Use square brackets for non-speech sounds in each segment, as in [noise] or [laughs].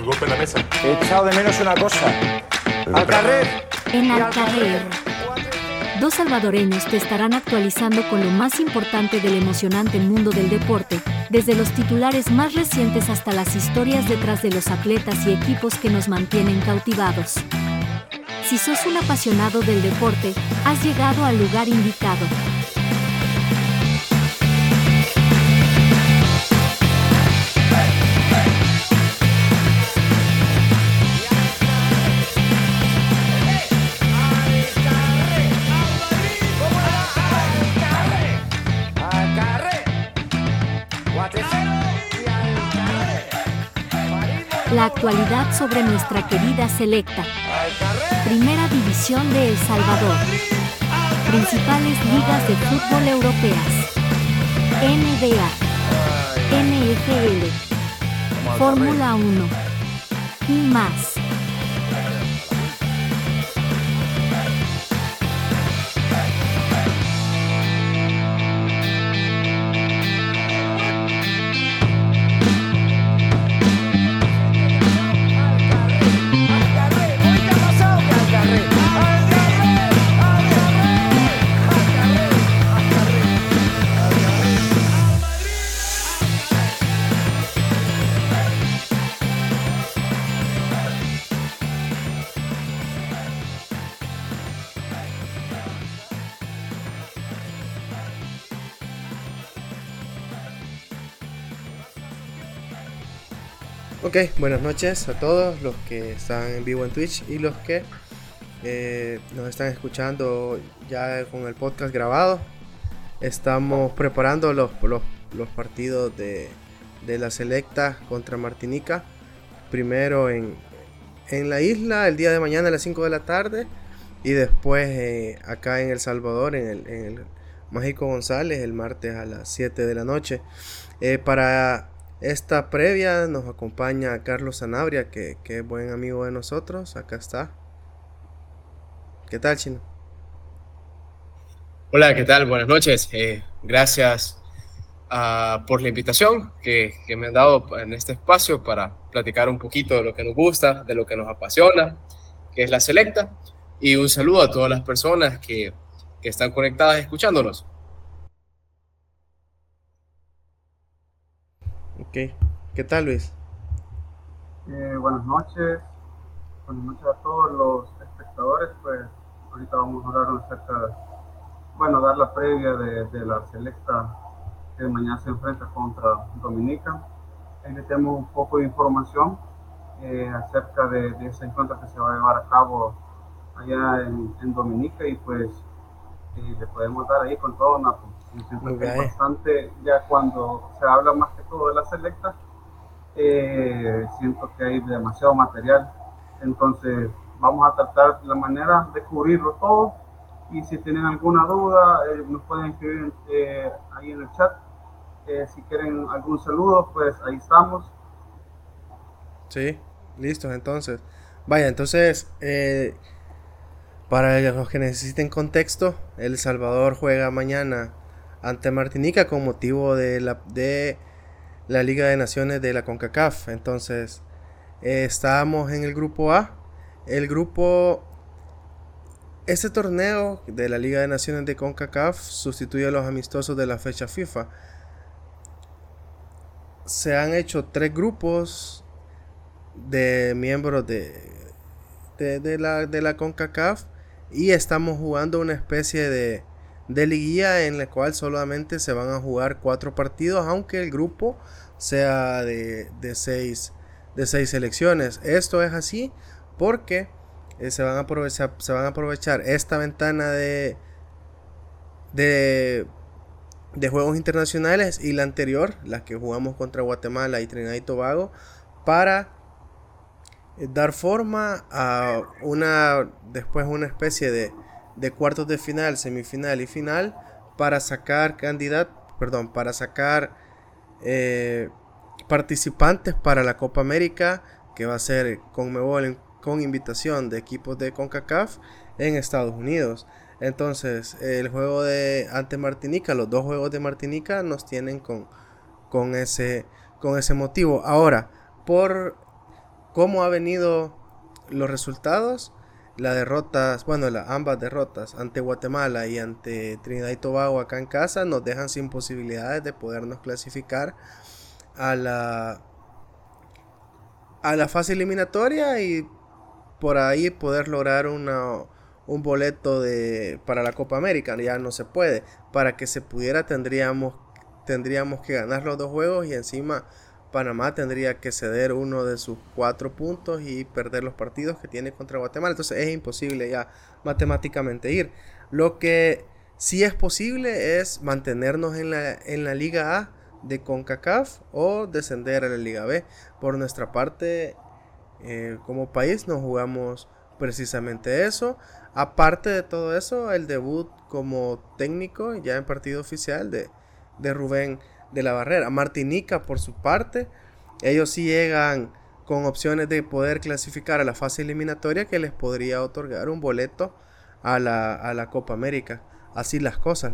El golpe en la mesa. He echado de menos una cosa. Al carrer. En Alcarrer. Dos salvadoreños te estarán actualizando con lo más importante del emocionante mundo del deporte, desde los titulares más recientes hasta las historias detrás de los atletas y equipos que nos mantienen cautivados. Si sos un apasionado del deporte, has llegado al lugar indicado. La actualidad sobre nuestra querida selecta. Primera División de El Salvador. Principales ligas de fútbol europeas. NBA. NFL. Fórmula 1. Y más. Ok, buenas noches a todos los que están en vivo en Twitch y los que eh, nos están escuchando ya con el podcast grabado. Estamos preparando los, los, los partidos de, de la selecta contra Martinica. Primero en, en la isla el día de mañana a las 5 de la tarde y después eh, acá en El Salvador en el, en el Mágico González el martes a las 7 de la noche. Eh, para esta previa nos acompaña Carlos Sanabria, que, que es buen amigo de nosotros. Acá está. ¿Qué tal, Chino? Hola, ¿qué tal? Buenas noches. Eh, gracias ah, por la invitación que, que me han dado en este espacio para platicar un poquito de lo que nos gusta, de lo que nos apasiona, que es la selecta. Y un saludo a todas las personas que, que están conectadas escuchándonos. Ok. ¿Qué tal, Luis? Eh, buenas noches, buenas noches a todos los espectadores. Pues ahorita vamos a hablar acerca, bueno, dar la previa de, de la selecta que mañana se enfrenta contra Dominica. Ahí le tenemos un poco de información eh, acerca de, de ese encuentro que se va a llevar a cabo allá en, en Dominica y pues eh, le podemos dar ahí con todo, Napo. Siento que es Ok. bastante, ya cuando se habla más que todo de la selecta, eh, siento que hay demasiado material. Entonces, vamos a tratar la manera de cubrirlo todo. Y si tienen alguna duda, eh, nos pueden escribir eh, ahí en el chat. Eh, si quieren algún saludo, pues ahí estamos. Sí, listos entonces. Vaya, entonces, eh, para los que necesiten contexto, El Salvador juega mañana ante Martinica con motivo de la, de la Liga de Naciones de la CONCACAF. Entonces, eh, estábamos en el grupo A. El grupo... Este torneo de la Liga de Naciones de CONCACAF sustituye a los amistosos de la fecha FIFA. Se han hecho tres grupos de miembros de, de, la, de la CONCACAF y estamos jugando una especie de, de liguilla en la cual solamente se van a jugar cuatro partidos, aunque el grupo sea de, de, seis, de seis selecciones. Esto es así porque eh, se, van a aprovechar, se van a aprovechar esta ventana de, de, de juegos internacionales y la anterior, la que jugamos contra Guatemala y Trinidad y Tobago, para eh, dar forma a una después una especie de, de cuartos de final, semifinal y final para sacar candidat, perdón, para sacar eh, participantes para la Copa América que va a ser en- con invitación de equipos de CONCACAF en Estados Unidos. Entonces, el juego de ante Martinica, los dos juegos de Martinica nos tienen con, con ese con ese motivo. Ahora, por cómo ha venido los resultados, las derrotas, bueno, ambas derrotas ante Guatemala y ante Trinidad y Tobago acá en casa nos dejan sin posibilidades de podernos clasificar a la a la fase eliminatoria y por ahí poder lograr una, un boleto de, para la Copa América. Ya no se puede. Para que se pudiera tendríamos, tendríamos que ganar los dos juegos y encima Panamá tendría que ceder uno de sus cuatro puntos y perder los partidos que tiene contra Guatemala. Entonces es imposible ya matemáticamente ir. Lo que sí es posible es mantenernos en la, en la Liga A de CONCACAF o descender a la Liga B. Por nuestra parte, eh, como país nos jugamos precisamente eso. Aparte de todo eso, el debut como técnico ya en partido oficial de, de Rubén de la Barrera. Martinica, por su parte, ellos sí llegan con opciones de poder clasificar a la fase eliminatoria que les podría otorgar un boleto a la, a la Copa América. Así las cosas.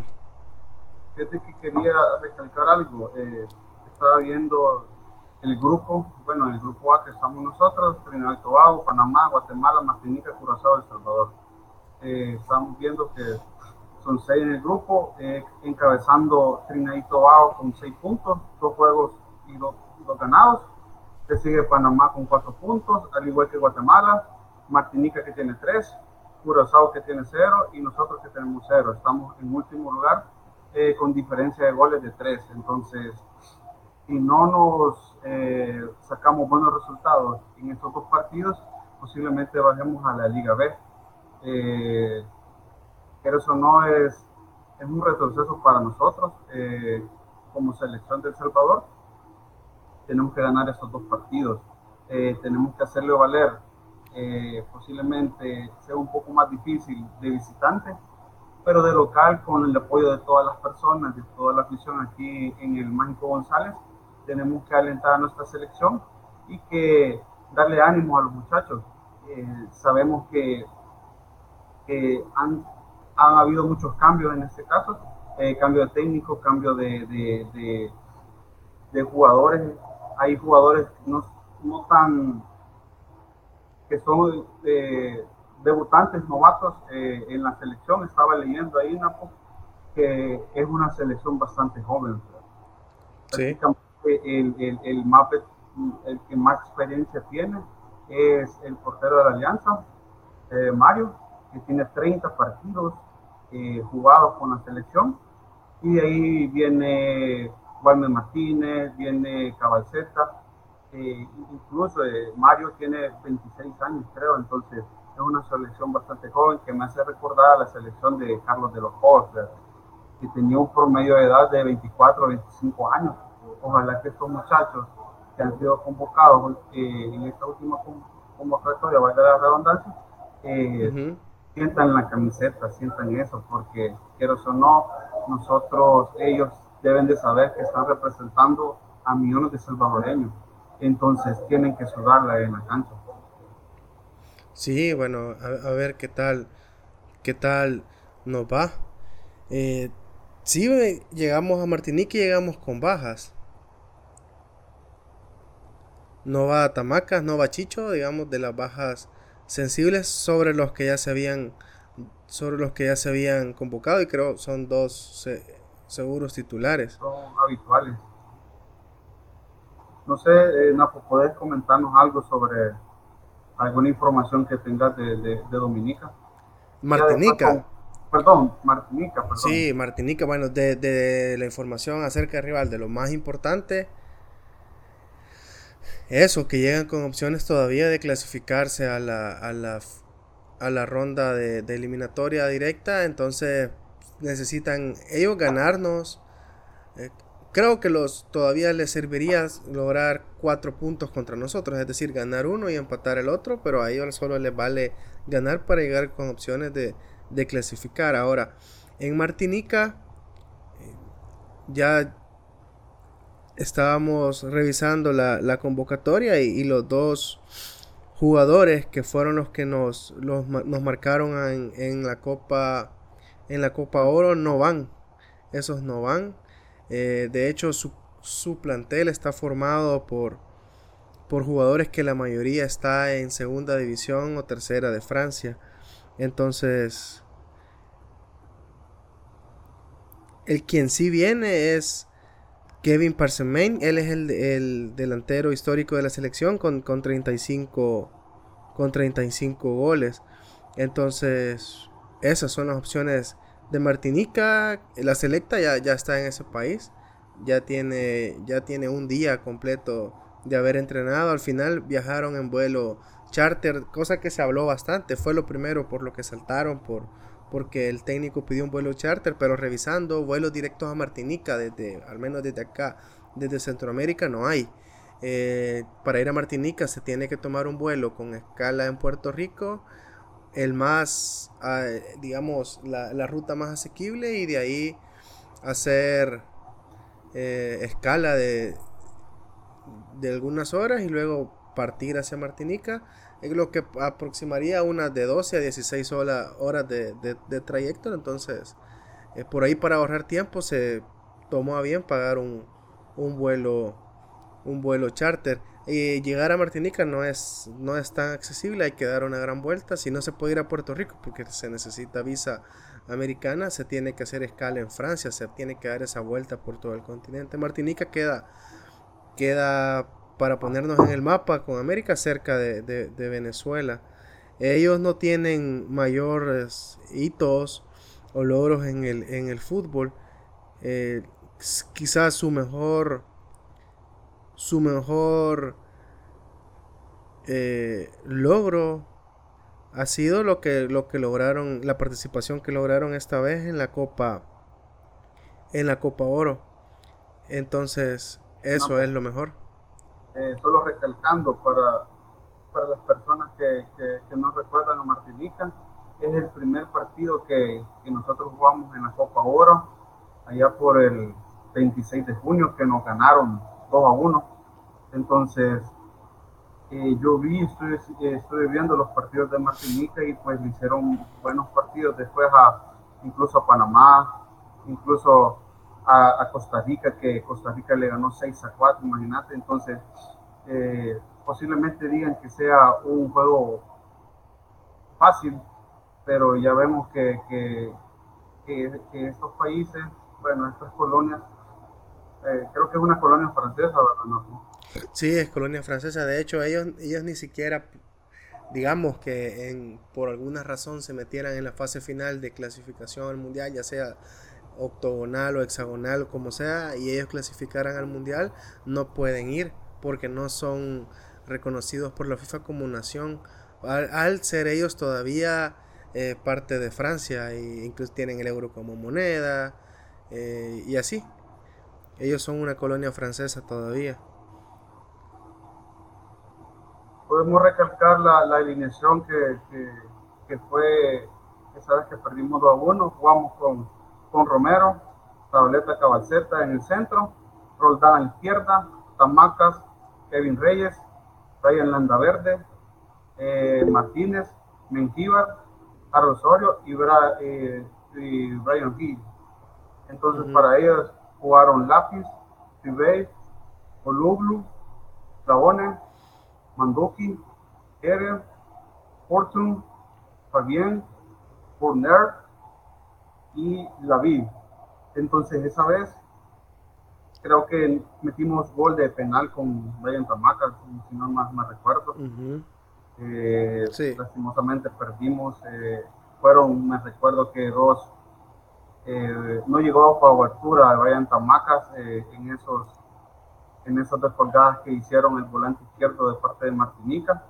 Fíjate que quería recalcar algo. Eh, estaba viendo el grupo, bueno, el grupo A que estamos nosotros, Trinidad y Tobago, Panamá, Guatemala, Martinica, Curazao, El Salvador. Eh, estamos viendo que son seis en el grupo, eh, encabezando Trinidad y Tobago con seis puntos, dos juegos y dos, dos ganados. Le sigue Panamá con cuatro puntos, al igual que Guatemala, Martinica que tiene tres, Curazao que tiene cero y nosotros que tenemos cero. Estamos en último lugar eh, con diferencia de goles de tres. Entonces, si no nos eh, sacamos buenos resultados en estos dos partidos, posiblemente bajemos a la Liga B. Eh, pero eso no es, es un retroceso para nosotros eh, como selección de El Salvador. Tenemos que ganar esos dos partidos. tenemos que hacerle valer. posiblemente sea un poco más difícil de visitante, pero de local con el apoyo de todas las personas, de toda la afición aquí en el Mágico González, tenemos que alentar a nuestra selección y que darle ánimo a los muchachos. Eh, sabemos que, han, han, habido muchos cambios en este caso, eh, cambio de técnico, cambio de, de, de, jugadores. Hay jugadores no, no tan que son eh, debutantes novatos eh, en la selección. Estaba leyendo ahí que es una selección bastante joven. Sí el, el, el, más, el que más experiencia tiene es el portero de la Alianza, eh, Mario, que tiene 30 partidos eh, jugados con la selección. Y de ahí viene Walmer Martínez, viene Cabalceta, eh, incluso Mario tiene 26 años, creo, entonces es una selección bastante joven que me hace recordar a la selección de Carlos de los Ojos, que tenía un promedio de edad de 24 o 25 años ojalá que estos muchachos que han sido convocados eh, en esta última convocatoria, vaya la redundancia, eh, sientan la camiseta, sientan eso, porque quiero o no, nosotros, ellos deben de saber que están representando a millones de salvadoreños, entonces tienen que sudarla en la cancha. Sí, bueno, a, ver qué tal, qué tal nos va. Eh, sí, llegamos a Martinique y llegamos con bajas no va a Tamacas, no va Chicho, digamos, de las bajas sensibles sobre los que ya se habían sobre los que ya se habían convocado y creo son dos seguros titulares. Son habituales. No sé, eh, Napo, ¿podés comentarnos algo sobre alguna información que tengas de, Dominica? Martinica. Perdón, Martinica, perdón. Sí, Martinica, bueno, de, de la información acerca de rival, de lo más importante eso, que llegan con opciones todavía de clasificarse a la, a la, a la ronda de, eliminatoria directa, entonces necesitan ellos ganarnos. Eh, creo que los todavía les serviría lograr cuatro puntos contra nosotros, es decir, ganar uno y empatar el otro, pero a ellos solo les vale ganar para llegar con opciones de, de clasificar. Ahora, en Martinica eh, ya estábamos revisando la, convocatoria y, los dos jugadores que fueron los que nos, nos marcaron en, la Copa en la Copa Oro no van. Esos no van. Eh, de hecho, su, su, plantel está formado por, por jugadores que la mayoría está en segunda división o tercera de Francia. Entonces, el quien sí viene es Kevin Parsemen. Él es el, delantero histórico de la selección con, con, 35, con 35 goles. Entonces, esas son las opciones de Martinica. La selecta ya, ya está en ese país. Ya tiene, ya tiene un día completo de haber entrenado. Al final viajaron en vuelo charter, cosa que se habló bastante. Fue lo primero por lo que saltaron, por, porque el técnico pidió un vuelo charter, pero revisando vuelos directos a Martinica, desde, al menos desde acá, desde Centroamérica, no hay. Eh, para ir a Martinica se tiene que tomar un vuelo con escala en Puerto Rico, el más, ah, digamos, la, ruta más asequible y de ahí hacer eh, escala de, de algunas horas y luego partir hacia Martinica, lo que aproximaría unas de 12 a 16 horas de, trayecto. Entonces, eh, por ahí para ahorrar tiempo se tomó a bien pagar un, vuelo un vuelo charter. Y llegar a Martinica no es, no es tan accesible, hay que dar una gran vuelta. Si no se puede ir a Puerto Rico porque se necesita visa americana, se tiene que hacer escala en Francia, se tiene que dar esa vuelta por todo el continente. Martinica queda queda para ponernos en el mapa con América cerca de, Venezuela. Ellos no tienen mayores hitos o logros en el, en el fútbol. Eh, quizás su mejor su mejor eh, logro ha sido lo que, lo que lograron, la participación que lograron esta vez en la Copa, en la Copa Oro. Entonces, eso es lo mejor. Eh, solo recalcando para, para las personas que, que, no recuerdan a Martinica, es el primer partido que, que, nosotros jugamos en la Copa Oro, allá por el 26 de junio, que nos ganaron 2 a 1. Entonces, eh, yo vi, estoy, estoy viendo los partidos de Martinica y pues hicieron buenos partidos después a incluso a Panamá, incluso a, Costa Rica, que Costa Rica le ganó 6 a 4, imagínate. Entonces, eh, posiblemente digan que sea un juego fácil, pero ya vemos que, que, que, estos países, bueno, estas colonias, eh, creo que es una colonia francesa, ¿verdad? No? Sí, es colonia francesa. De hecho, ellos, ellos ni siquiera, digamos que en, por alguna razón se metieran en la fase final de clasificación al mundial, ya sea octogonal o hexagonal, como sea, y ellos clasificaran al mundial, no pueden ir porque no son reconocidos por la FIFA como nación. Al, ser ellos todavía eh, parte de Francia e incluso tienen el euro como moneda eh, y así. Ellos son una colonia francesa todavía. Podemos recalcar la, la alineación que, que, fue esa vez que perdimos 2 a 1, jugamos con con Romero, Tableta Cabalceta en el centro, Roldán a la izquierda, Tamacas, Kevin Reyes, Ryan Landaverde, eh, Martínez, Menquíbar, Osorio y, eh, y, Brian Hill. Entonces para ellos jugaron Lápiz, Tibey, Olublu, Flavone, Manduki, Ere, Fortune, Fabien, Fournier, y la vi. Entonces esa vez creo que metimos gol de penal con Brian Tamaca, si no más me recuerdo. Eh, lastimosamente perdimos. Eh, fueron, me recuerdo que dos eh, no llegó a cobertura de Brian Tamacas en esos en esas descolgadas que hicieron el volante izquierdo de parte de Martinica.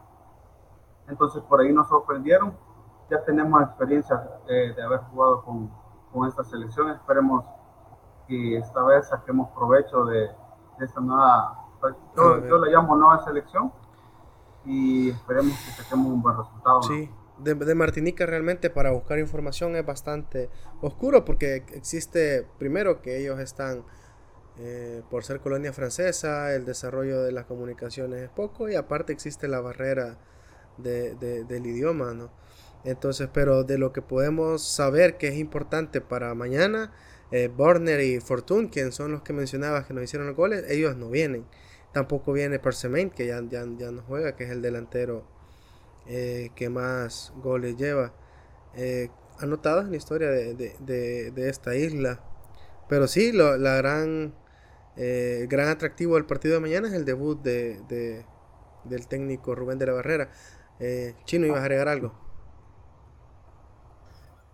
Entonces por ahí nos sorprendieron. Ya tenemos experiencia de haber jugado con, con esta selección. Esperemos que esta vez saquemos provecho de, esta nueva, yo, la llamo nueva selección y esperemos que saquemos un buen resultado. Sí. De, de, Martinica realmente para buscar información es bastante oscuro porque existe primero que ellos están eh, por ser colonia francesa el desarrollo de las comunicaciones es poco y aparte existe la barrera de, del idioma no entonces, pero de lo que podemos saber que es importante para mañana, eh, y Fortune, quien son los que mencionabas que nos hicieron los goles, ellos no vienen. Tampoco viene Persemain, que ya, ya, ya, no juega, que es el delantero eh, que más goles lleva. Eh, anotados en la historia de, de, de, esta isla. Pero sí, lo, la gran, eh, gran atractivo del partido de mañana es el debut de, del técnico Rubén de la Barrera. Eh, Chino, ¿ibas a agregar algo?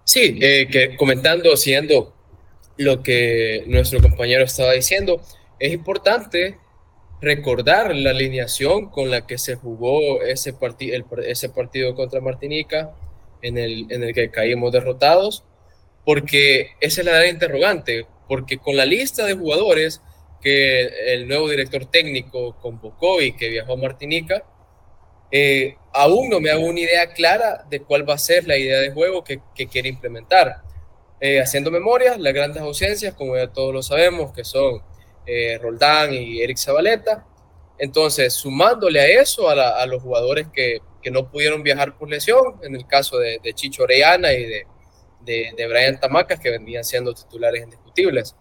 Sí, eh, que comentando, siguiendo lo que nuestro compañero estaba diciendo, es importante recordar la alineación con la que se jugó ese, ese partido contra Martinica, en el, en el que caímos derrotados, porque esa es la gran interrogante, porque con la lista de jugadores que el nuevo director técnico convocó y que viajó a Martinica, eh, aún no me hago una idea clara de cuál va a ser la idea de juego que, quiere implementar. Eh, haciendo memoria, las grandes ausencias, como ya todos lo sabemos, que son eh, Roldán y Eric Zabaleta. Entonces, sumándole a eso a, los jugadores que, no pudieron viajar por lesión, en el caso de, de Chicho Orellana y de, de, de, Brian Tamacas, que venían siendo titulares indiscutibles.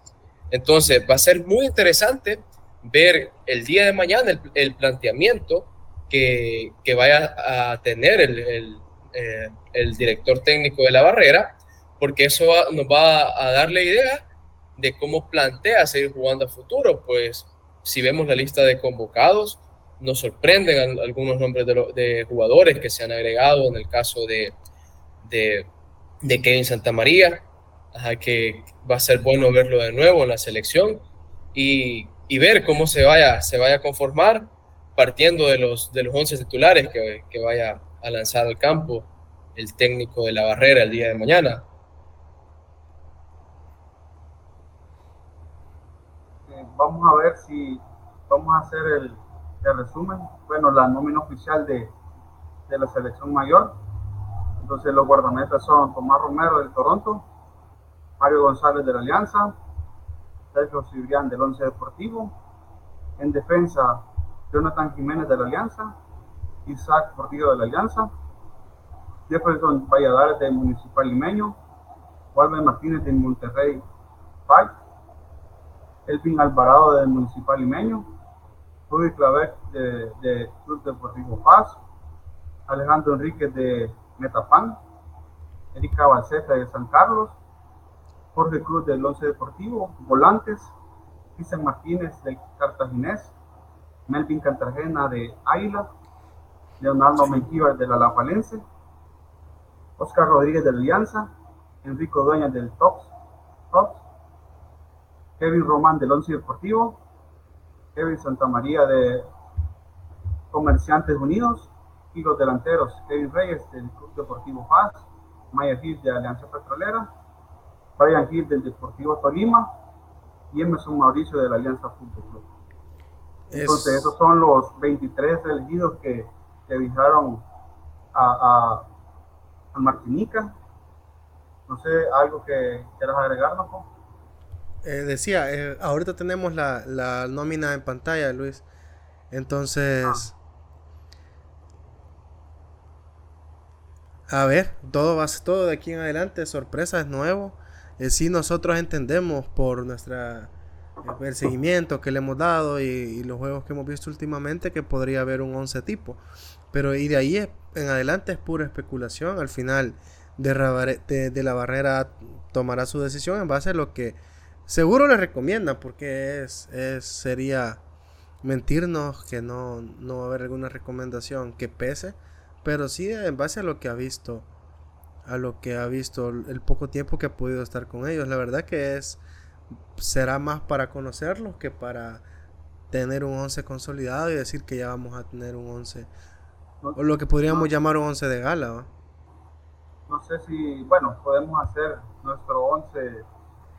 Entonces, va a ser muy interesante ver el día de mañana el planteamiento que, vaya a tener eh, el, director técnico de la barrera, porque eso va, nos va a dar la idea de cómo plantea seguir jugando a futuro. Pues si vemos la lista de convocados, nos sorprenden algunos nombres de, lo, de jugadores que se han agregado en el caso de, de, de Kevin Santamaría, que va a ser bueno verlo de nuevo en la selección y, y, ver cómo se vaya, se vaya a conformar partiendo de los, de los 11 titulares que, que vaya a lanzar al campo el técnico de la barrera el día de mañana. Eh, vamos a ver si vamos a hacer el, el resumen. Bueno, la nómina oficial de, de la selección mayor. Entonces los guardametas son Tomás Romero del Toronto, Mario González de la Alianza, Sergio Cibrián del Once Deportivo, en defensa Jonathan Jiménez de la Alianza, Isaac Portillo de la Alianza, Jefferson Valladares del Municipal Limeño, Walter Martínez del Monterrey Fight, Elvin Alvarado del Municipal Limeño, Rudy Clavet de, de Club Deportivo Paz, Alejandro Enríquez de Metapan, Erika Balceta de San Carlos, Jorge Cruz del Once Deportivo, Volantes, Cristian Martínez del Cartaginés, Melvin Cantarjena de Águila, Leonardo Menquíbar de la Lapalense, Oscar Rodríguez de Alianza, Enrico Dueñas del Tops, Tops, Kevin Román del Once Deportivo, Kevin Santamaría de Comerciantes Unidos y los delanteros Kevin Reyes del Club Deportivo Paz, Maya Gil de Alianza Petrolera, Brian Gil del Deportivo Tolima y Emerson Mauricio de la Alianza Fútbol Club. Entonces, es... esos son los 23 elegidos que, que viajaron a, a, a, Martinica. No sé, algo que quieras agregar, ¿no? Eh, decía, eh, ahorita tenemos la, la, nómina en pantalla, Luis. Entonces, ah. a ver, todo va todo de aquí en adelante, sorpresas, nuevo eh, sí nosotros entendemos por nuestra el seguimiento que le hemos dado y, los juegos que hemos visto últimamente que podría haber un 11 tipo. Pero y de ahí en adelante es pura especulación. Al final de, la barrera tomará su decisión en base a lo que seguro le recomienda porque es, es sería mentirnos que no, no va a haber alguna recomendación que pese. Pero sí en base a lo que ha visto a lo que ha visto el poco tiempo que ha podido estar con ellos. La verdad que es será más para conocerlos que para tener un 11 consolidado y decir que ya vamos a tener un 11 o lo que podríamos no, llamar un 11 de gala. ¿no? no sé si, bueno, podemos hacer nuestro 11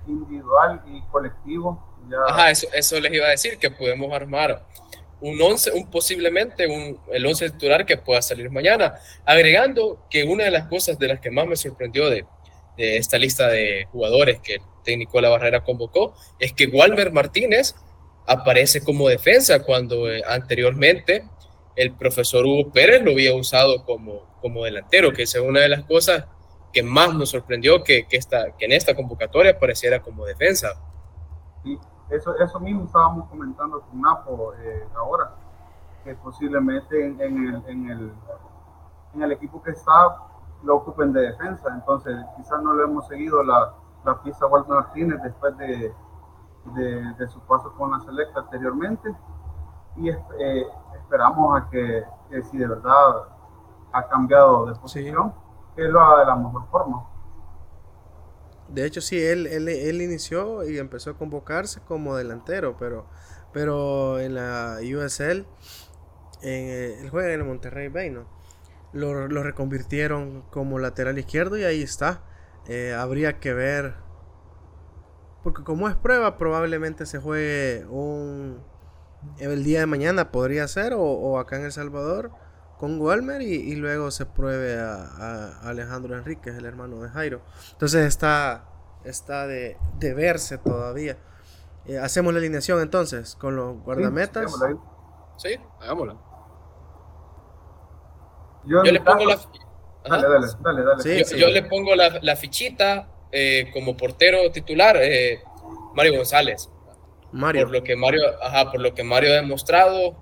individual y colectivo. Ya. Ajá, eso, eso les iba a decir, que podemos armar un 11, un, posiblemente un, el 11 titular que pueda salir mañana. Agregando que una de las cosas de las que más me sorprendió de, de esta lista de jugadores que técnico de la barrera convocó es que Walmer Martínez aparece como defensa cuando eh, anteriormente el profesor Hugo Pérez lo había usado como, como delantero, que es una de las cosas que más nos sorprendió que, que, esta, que en esta convocatoria apareciera como defensa. Y eso, eso mismo estábamos comentando con Napo eh, ahora, que posiblemente en, el, en, el, en el equipo que está lo ocupen de defensa, entonces quizás no le hemos seguido la, la pista a Walter Martínez después de, de, su paso con la selecta anteriormente y eh, esperamos a que, si de verdad ha cambiado de posición, que lo haga de la mejor forma. De hecho, sí, él, él, él, inició y empezó a convocarse como delantero, pero, pero en la USL, en, él juega en el Monterrey Bay, ¿no? Lo, lo, reconvirtieron como lateral izquierdo y ahí está. Eh, habría que ver. Porque como es prueba, probablemente se juegue un... El día de mañana podría ser, o, acá en El Salvador, con Walmer y, luego se pruebe a, Alejandro Enríquez, el hermano de Jairo. Entonces está, está de, verse todavía. Eh, hacemos la alineación entonces con los guardametas. Sí, hagámosla. Yo, le pongo la. Yo, le pongo la, fichita eh, como portero titular, eh, Mario González. Mario. Por lo que Mario, ajá, por lo que Mario ha demostrado,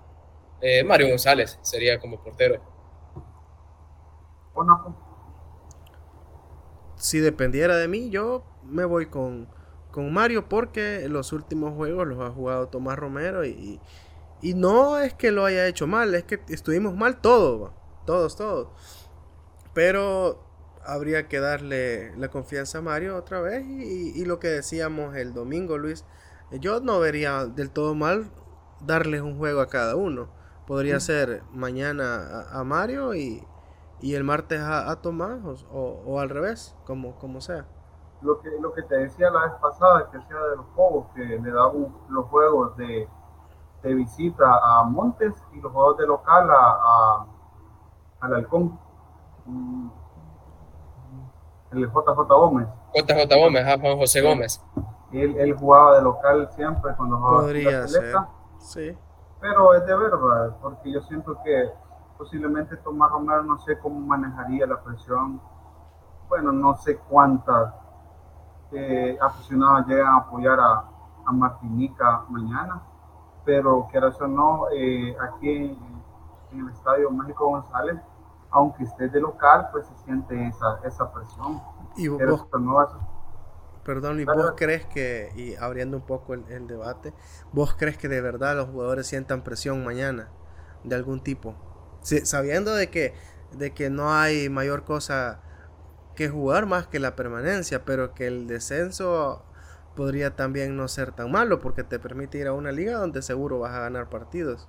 eh, Mario González sería como portero. Si dependiera de mí, yo me voy con, con Mario porque los últimos juegos los ha jugado Tomás Romero y, y no es que lo haya hecho mal, es que estuvimos mal todos, todos, todos. Pero habría que darle la confianza a Mario otra vez y, lo que decíamos el domingo, Luis, yo no vería del todo mal darles un juego a cada uno. Podría ser mañana a, Mario y, el martes a, Tomás o, al revés, como, como sea. Lo que, lo que te decía la vez pasada, que sea de los juegos, que le daban los juegos de, visita a Montes y los juegos de local a, al Halcón. Mm, el JJ Gómez. JJ Gómez, Juan José Gómez. Él, él, jugaba de local siempre cuando jugaba Podría ser, sí. Pero es de verdad, porque yo siento que posiblemente Tomás Romero no sé cómo manejaría la presión. Bueno, no sé cuántas eh, aficionados llegan a apoyar a, a Martinica mañana, pero que o no, eh, aquí en, en, el Estadio México González aunque esté de local, pues se siente esa, esa presión. Y vos, perdón, ¿y vos crees que, y abriendo un poco el, debate, vos crees que de verdad los jugadores sientan presión mañana de algún tipo? sabiendo de que, de que no hay mayor cosa que jugar más que la permanencia, pero que el descenso podría también no ser tan malo porque te permite ir a una liga donde seguro vas a ganar partidos.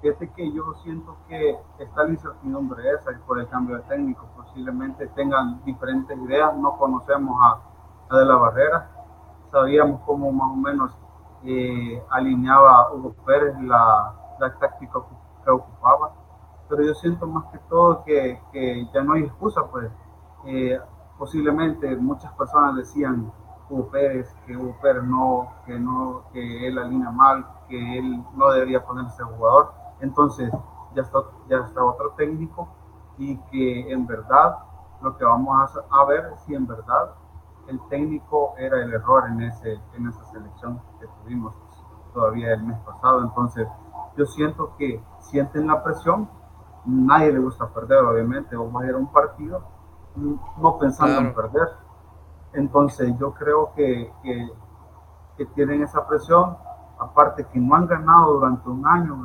Fíjate que yo siento que está la incertidumbre esa por el cambio de técnico. Posiblemente tengan diferentes ideas. No conocemos a, De la Barrera. Sabíamos cómo más o menos eh, alineaba Hugo Pérez la, la táctica que ocupaba. Pero yo siento más que todo que, que ya no hay excusa, pues. Eh, posiblemente muchas personas decían Hugo Pérez, que Hugo Pérez no, que no, que él alinea mal, que él no debería ponerse jugador entonces, ya está, ya está otro técnico y que en verdad lo que vamos a, ver si en verdad el técnico era el error en, ese, en esa selección que tuvimos todavía el mes pasado. Entonces, yo siento que sienten la presión, nadie le gusta perder, obviamente, vamos a ir a un partido no pensando en perder. Entonces, yo creo que, que, que, tienen esa presión, aparte que no han ganado durante un año,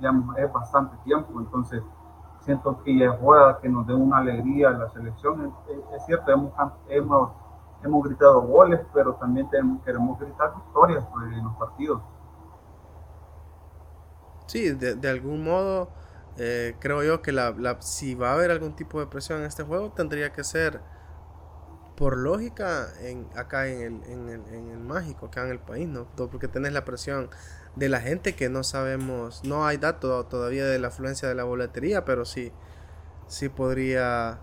ya es bastante tiempo, entonces siento que es hora que nos dé una alegría la selección. Es, cierto, hemos, hemos, hemos, gritado goles, pero también queremos gritar victorias pues, en los partidos. Sí, de, algún modo eh, creo yo que la, la, si va a haber algún tipo de presión en este juego tendría que ser por lógica en, acá en el, en, el, en el mágico, acá en el país, ¿no? Porque tenés la presión de la gente que no sabemos, no hay datos todavía de la afluencia de la boletería, pero sí, sí podría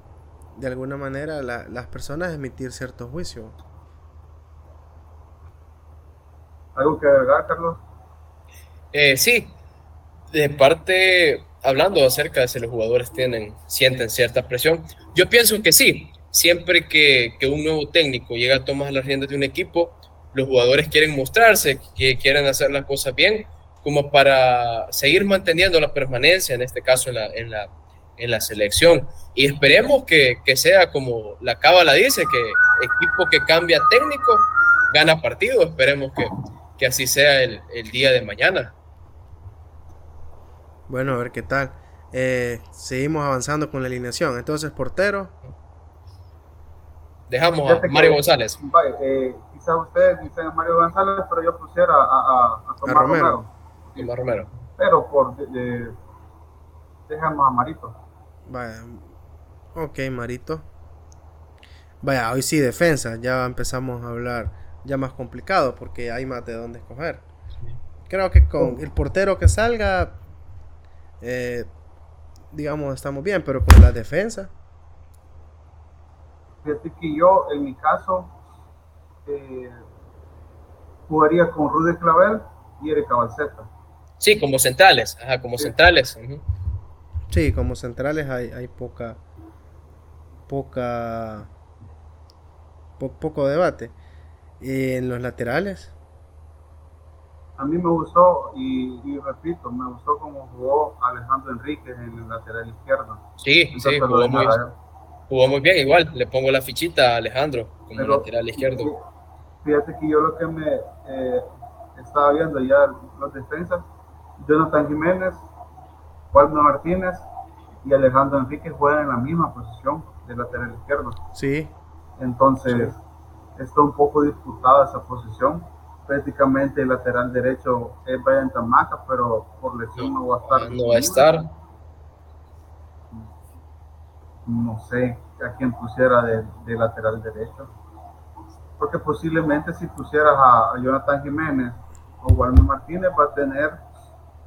de alguna manera las personas emitir ciertos juicios. ¿Algo que agregar, Carlos? Eh, sí, de parte, hablando acerca de si los jugadores tienen, sienten cierta presión, yo pienso que sí, siempre que, que un nuevo técnico llega a tomar las riendas de un equipo, los jugadores quieren mostrarse, que quieren hacer las cosas bien, como para seguir manteniendo la permanencia, en este caso en la, en la, en la selección. Y esperemos que, que sea como la cábala dice, que equipo que cambia técnico gana partido. Esperemos que, que así sea el, el, día de mañana. Bueno, a ver qué tal. Eh, seguimos avanzando con la alineación. Entonces, portero. Dejamos a Mario González. Eh, quizás ustedes dicen a Mario González, pero yo pusiera a, a, a Tomás Romero. Romero. Tomás Romero. Pero por de, dejamos a Marito. Vaya. Ok, Marito. Vaya, hoy sí, defensa. Ya empezamos a hablar ya más complicado porque hay más de dónde escoger. Creo que con el portero que salga, eh, digamos, estamos bien, pero con la defensa. Fíjate que yo, en mi caso, eh, jugaría con Rudy Clavel y Erika Balseta. Sí, como centrales, ajá, como Sí. centrales. Sí, como centrales hay, hay poca, poca, po- poco debate. Y en los laterales, A mí me gustó, y, y repito, me gustó cómo jugó Alejandro Enríquez en el lateral izquierdo. Sí, Entonces sí, jugó muy. Jugó muy bien. Igual, le pongo la fichita a Alejandro como Pero, lateral izquierdo. Fíjate que yo lo que me eh, estaba viendo ya los defensas, Jonathan Jiménez, Waldo Martínez y Alejandro Enríquez juegan en la misma posición de lateral izquierdo. sí, Entonces, está un poco disputada esa posición. Prácticamente el lateral derecho es Brian Tamaca, pero por lesión no va a estar. No va a estar. No sé a quién pusiera de, de lateral derecho. Porque posiblemente si pusieras a, a Jonathan Jiménez o Waldo Martínez va a tener,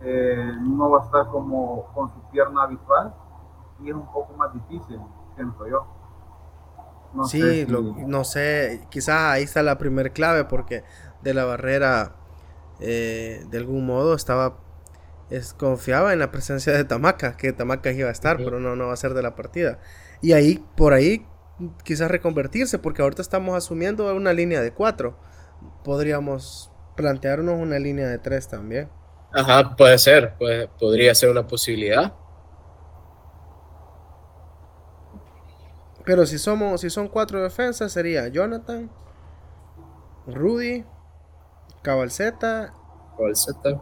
eh, no va a estar como con su pierna habitual y es un poco más difícil, siento yo. No sí, sé si- lo- no sé, quizás ahí está la primer clave porque de la barrera eh, de algún modo estaba es, confiaba en la presencia de Tamaca, que Tamaca iba a estar, pero no, no va a ser de la partida. Y ahí, por ahí, quizás reconvertirse, porque ahorita estamos asumiendo una línea de cuatro. Podríamos plantearnos una línea de tres también. Ajá, puede ser, puede- podría ser una posibilidad. Pero si somos, si son cuatro defensas, sería Jonathan, Rudy, Cabalceta Balseta.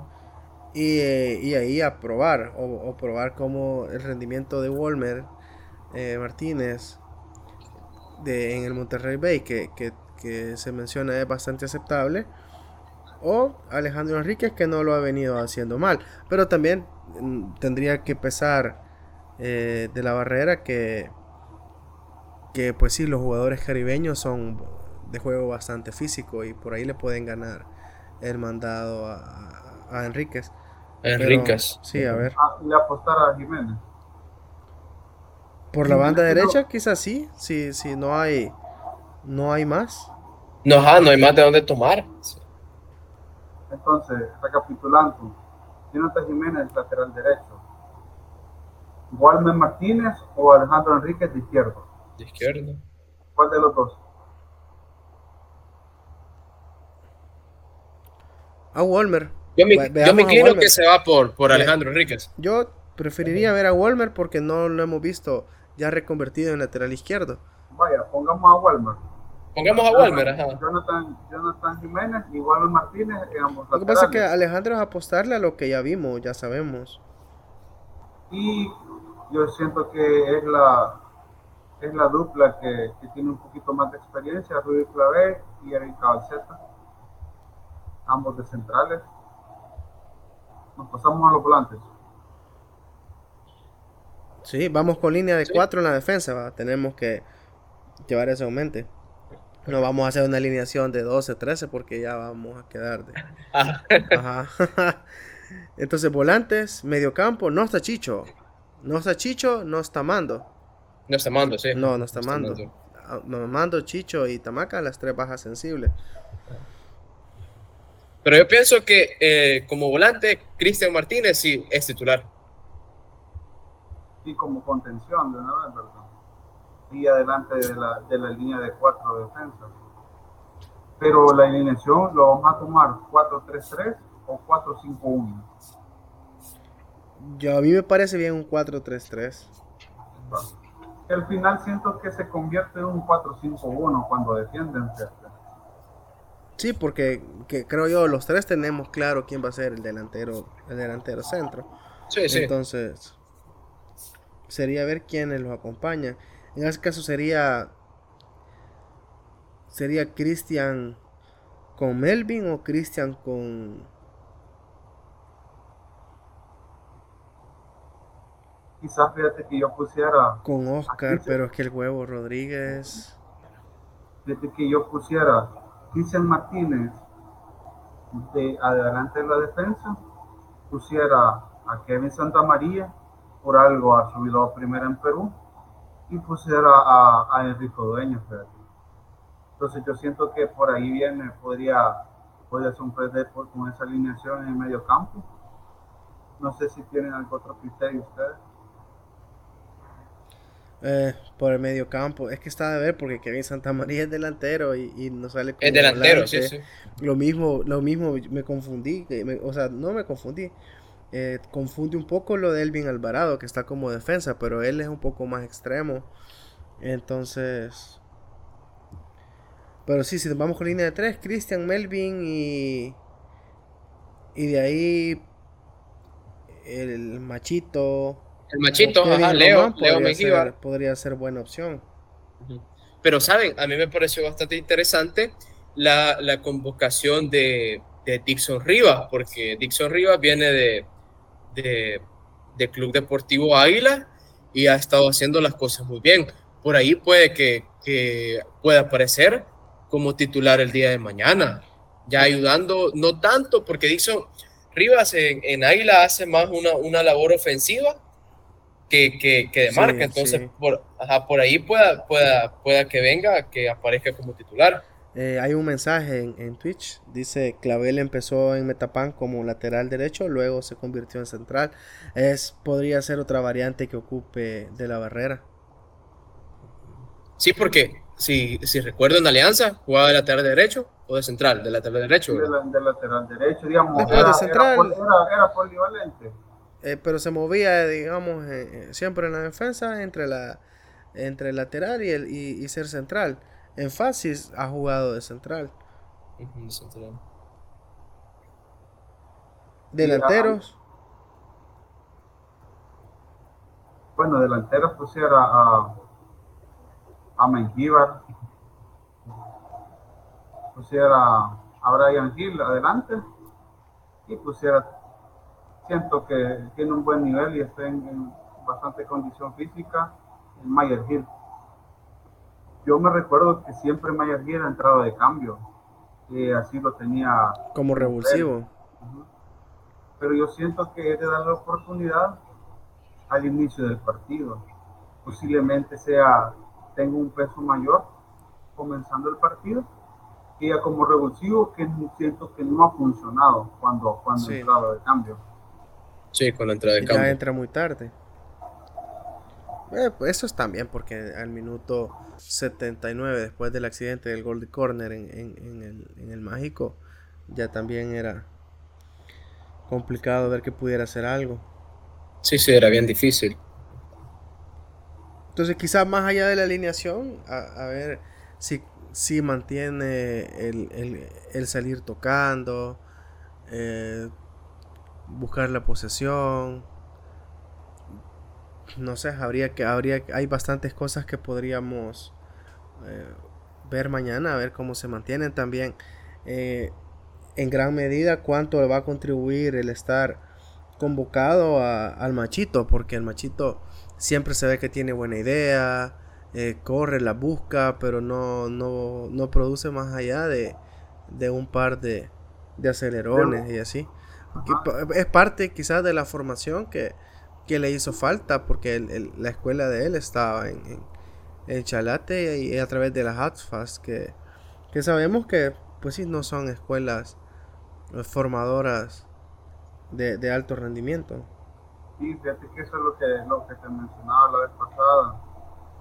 Y, eh, y ahí a probar, o, probar como el rendimiento de Walmer eh, Martínez de, en el Monterrey Bay, que, que- que se menciona es bastante aceptable, o Alejandro Enríquez, que no lo ha venido haciendo mal, pero también mm, tendría que pesar eh, de la barrera que, que, pues sí, los jugadores caribeños son de juego bastante físico y por ahí le pueden ganar el mandado a, a- a Enríquez. Pero, Enríquez. Sí, a ver. Ah, y apostar a Jiménez. Por la Sí, banda derecha, quizás sí, si, si no hay no hay más. No, ajá, no hay más de dónde tomar. Entonces, recapitulando, Jonathan Jiménez, lateral derecho. Walmer Martínez o Alejandro Enríquez de izquierdo. De izquierda. ¿Cuál de los dos? A Walmer. Yo me, Ve- yo me inclino Walmer. que se va por, por Alejandro Enríquez. Yo preferiría ver a Walmer porque no lo hemos visto ya reconvertido en lateral izquierdo. Vaya, pongamos a Walmer. Pongamos a Walmer, ajá. Jonathan, Jonathan Jiménez y Walmer Martínez Lo que pasa es que. Alejandro es apostarle a lo que ya vimos, ya sabemos. Y yo siento que es la es la dupla que, que tiene un poquito más de experiencia, Rudy Clavé y Eric Calceta, ambos de centrales. Nos pasamos a los volantes. Sí, vamos con línea de Sí. 4 en la defensa, ¿va? tenemos que llevar eso en mente. No vamos a hacer una alineación de 12, 13 porque ya vamos a quedar de... [laughs] Ajá. Ajá. [laughs] Entonces, volantes, mediocampo, no está Chicho. No está Chicho, no está Mando. No está Mando, sí. No, no está Mando. Ah, no, Mando, Chicho y Tamaca, las tres bajas sensibles. Pero yo pienso que eh, como volante, Cristian Martínez sí es titular. Y como contención de una vez, ¿verdad? Y adelante de la, de la línea de cuatro defensas. pero la alineación lo vamos a tomar 4-3-3 o 4-5-1. Yo, a mí me parece bien un 4-3-3. Al final siento que se convierte en un 4-5-1 cuando defienden. ¿cierto? Sí, porque que creo yo los tres tenemos claro quién va a ser el delantero, el delantero centro. Sí, sí. Entonces, sería ver quiénes los acompañan. En ese caso sería sería Cristian con Melvin o Cristian con Quizás fíjate que yo pusiera, con Oscar, pero es que el huevo Rodríguez fíjate que yo pusiera Cristian Martínez de adelante en la defensa, pusiera a Kevin Santamaría, por algo ha subido a primera en Perú, y pusiera a, a Enrico Dueño. Entonces yo siento que por ahí viene, podría, podría sorprender por- con esa alineación en el medio campo. No sé si tienen algún otro criterio ustedes. Eh, por el medio campo. Es que está de ver porque Kevin Santamaría es delantero y, y no sale como Es delantero, sí, volante. sí. Lo mismo, lo mismo, me confundí, me- o sea, no me confundí. Eh, confunde un poco lo de Elvin Alvarado, que está como defensa, pero él es un poco más extremo. Entonces. Pero sí, si vamos con línea de tres, Christian, Melvin y. Y de ahí. El machito. El machito, ajá, Leo, Román Leo podría ser- podría ser buena opción. Pero saben, a mí me pareció bastante interesante la, la convocación de, de Dixon Rivas, porque Dixon Rivas viene de, de, de Club Deportivo Águila y ha estado haciendo las cosas muy bien. Por ahí puede que, que pueda aparecer como titular el día de mañana, ya ayudando, no tanto, porque Dixon Rivas en, en Águila hace más una, una labor ofensiva que, que, que de Sí, marca. Ences sí. por, ajá, por ahí pueda, pueda, pueda que venga, que aparezca como titular. Eh, hay un mensaje en, en Twitch, dice Clavel empezó en Metapan como lateral derecho, luego se convirtió en central. Es, podría ser otra variante que ocupe de la barrera. Sí, porque si, si recuerdo en Alianza, jugaba de lateral derecho o de central, de lateral derecho. De, ¿verdad? la- de lateral derecho, digamos, era, de central. era pol- era- era polivalente. Eh, pero se movía, digamos, eh, siempre en la defensa entre la entre el lateral y, el, y, y ser central. En Fasis ha jugado de central. De central. Delanteros, Bueno, delanteros pusiera a, a Mengíbar, pusiera a Brian Hill adelante y pusiera, siento que tiene un buen nivel y está en, en bastante condición física, en Mayer Hill. Yo me recuerdo que siempre Mayer Hill ha entrado de cambio, y así lo tenía como revulsivo. Pero yo siento que es de darle la oportunidad al inicio del partido. Posiblemente sea, tenga un peso mayor comenzando el partido, que ya como revulsivo que siento que no ha funcionado cuando, cuando Sí. entraba de cambio. Sí, con la entrada de Y cambio. ya entra muy tarde. Eh, pues eso es también porque al minuto 79 después del accidente del gol de corner en, en- en el, en el mágico ya también era complicado ver que pudiera hacer algo. Sí, sí, era bien difícil. Entonces quizás más allá de la alineación, a, a ver si, si mantiene el, el- el salir tocando, eh, buscar la posesión. No sé, habría que, habría, hay bastantes cosas que podríamos eh, ver mañana, a ver cómo se mantienen también. eh, en gran medida cuánto va a contribuir el estar convocado a- al machito, porque el machito siempre se ve que tiene buena idea, eh, corre, la busca, pero no, no, no produce más allá de, de un par de, de acelerones y así. Que es parte quizás de la formación que, que le hizo falta, porque el- el- la escuela de él estaba en, en, en Chalate y a través de las HATFAS, que, que sabemos que pues sí no son escuelas eh, formadoras de, de alto rendimiento. Y fíjate que eso es lo que, lo que te mencionaba la vez pasada.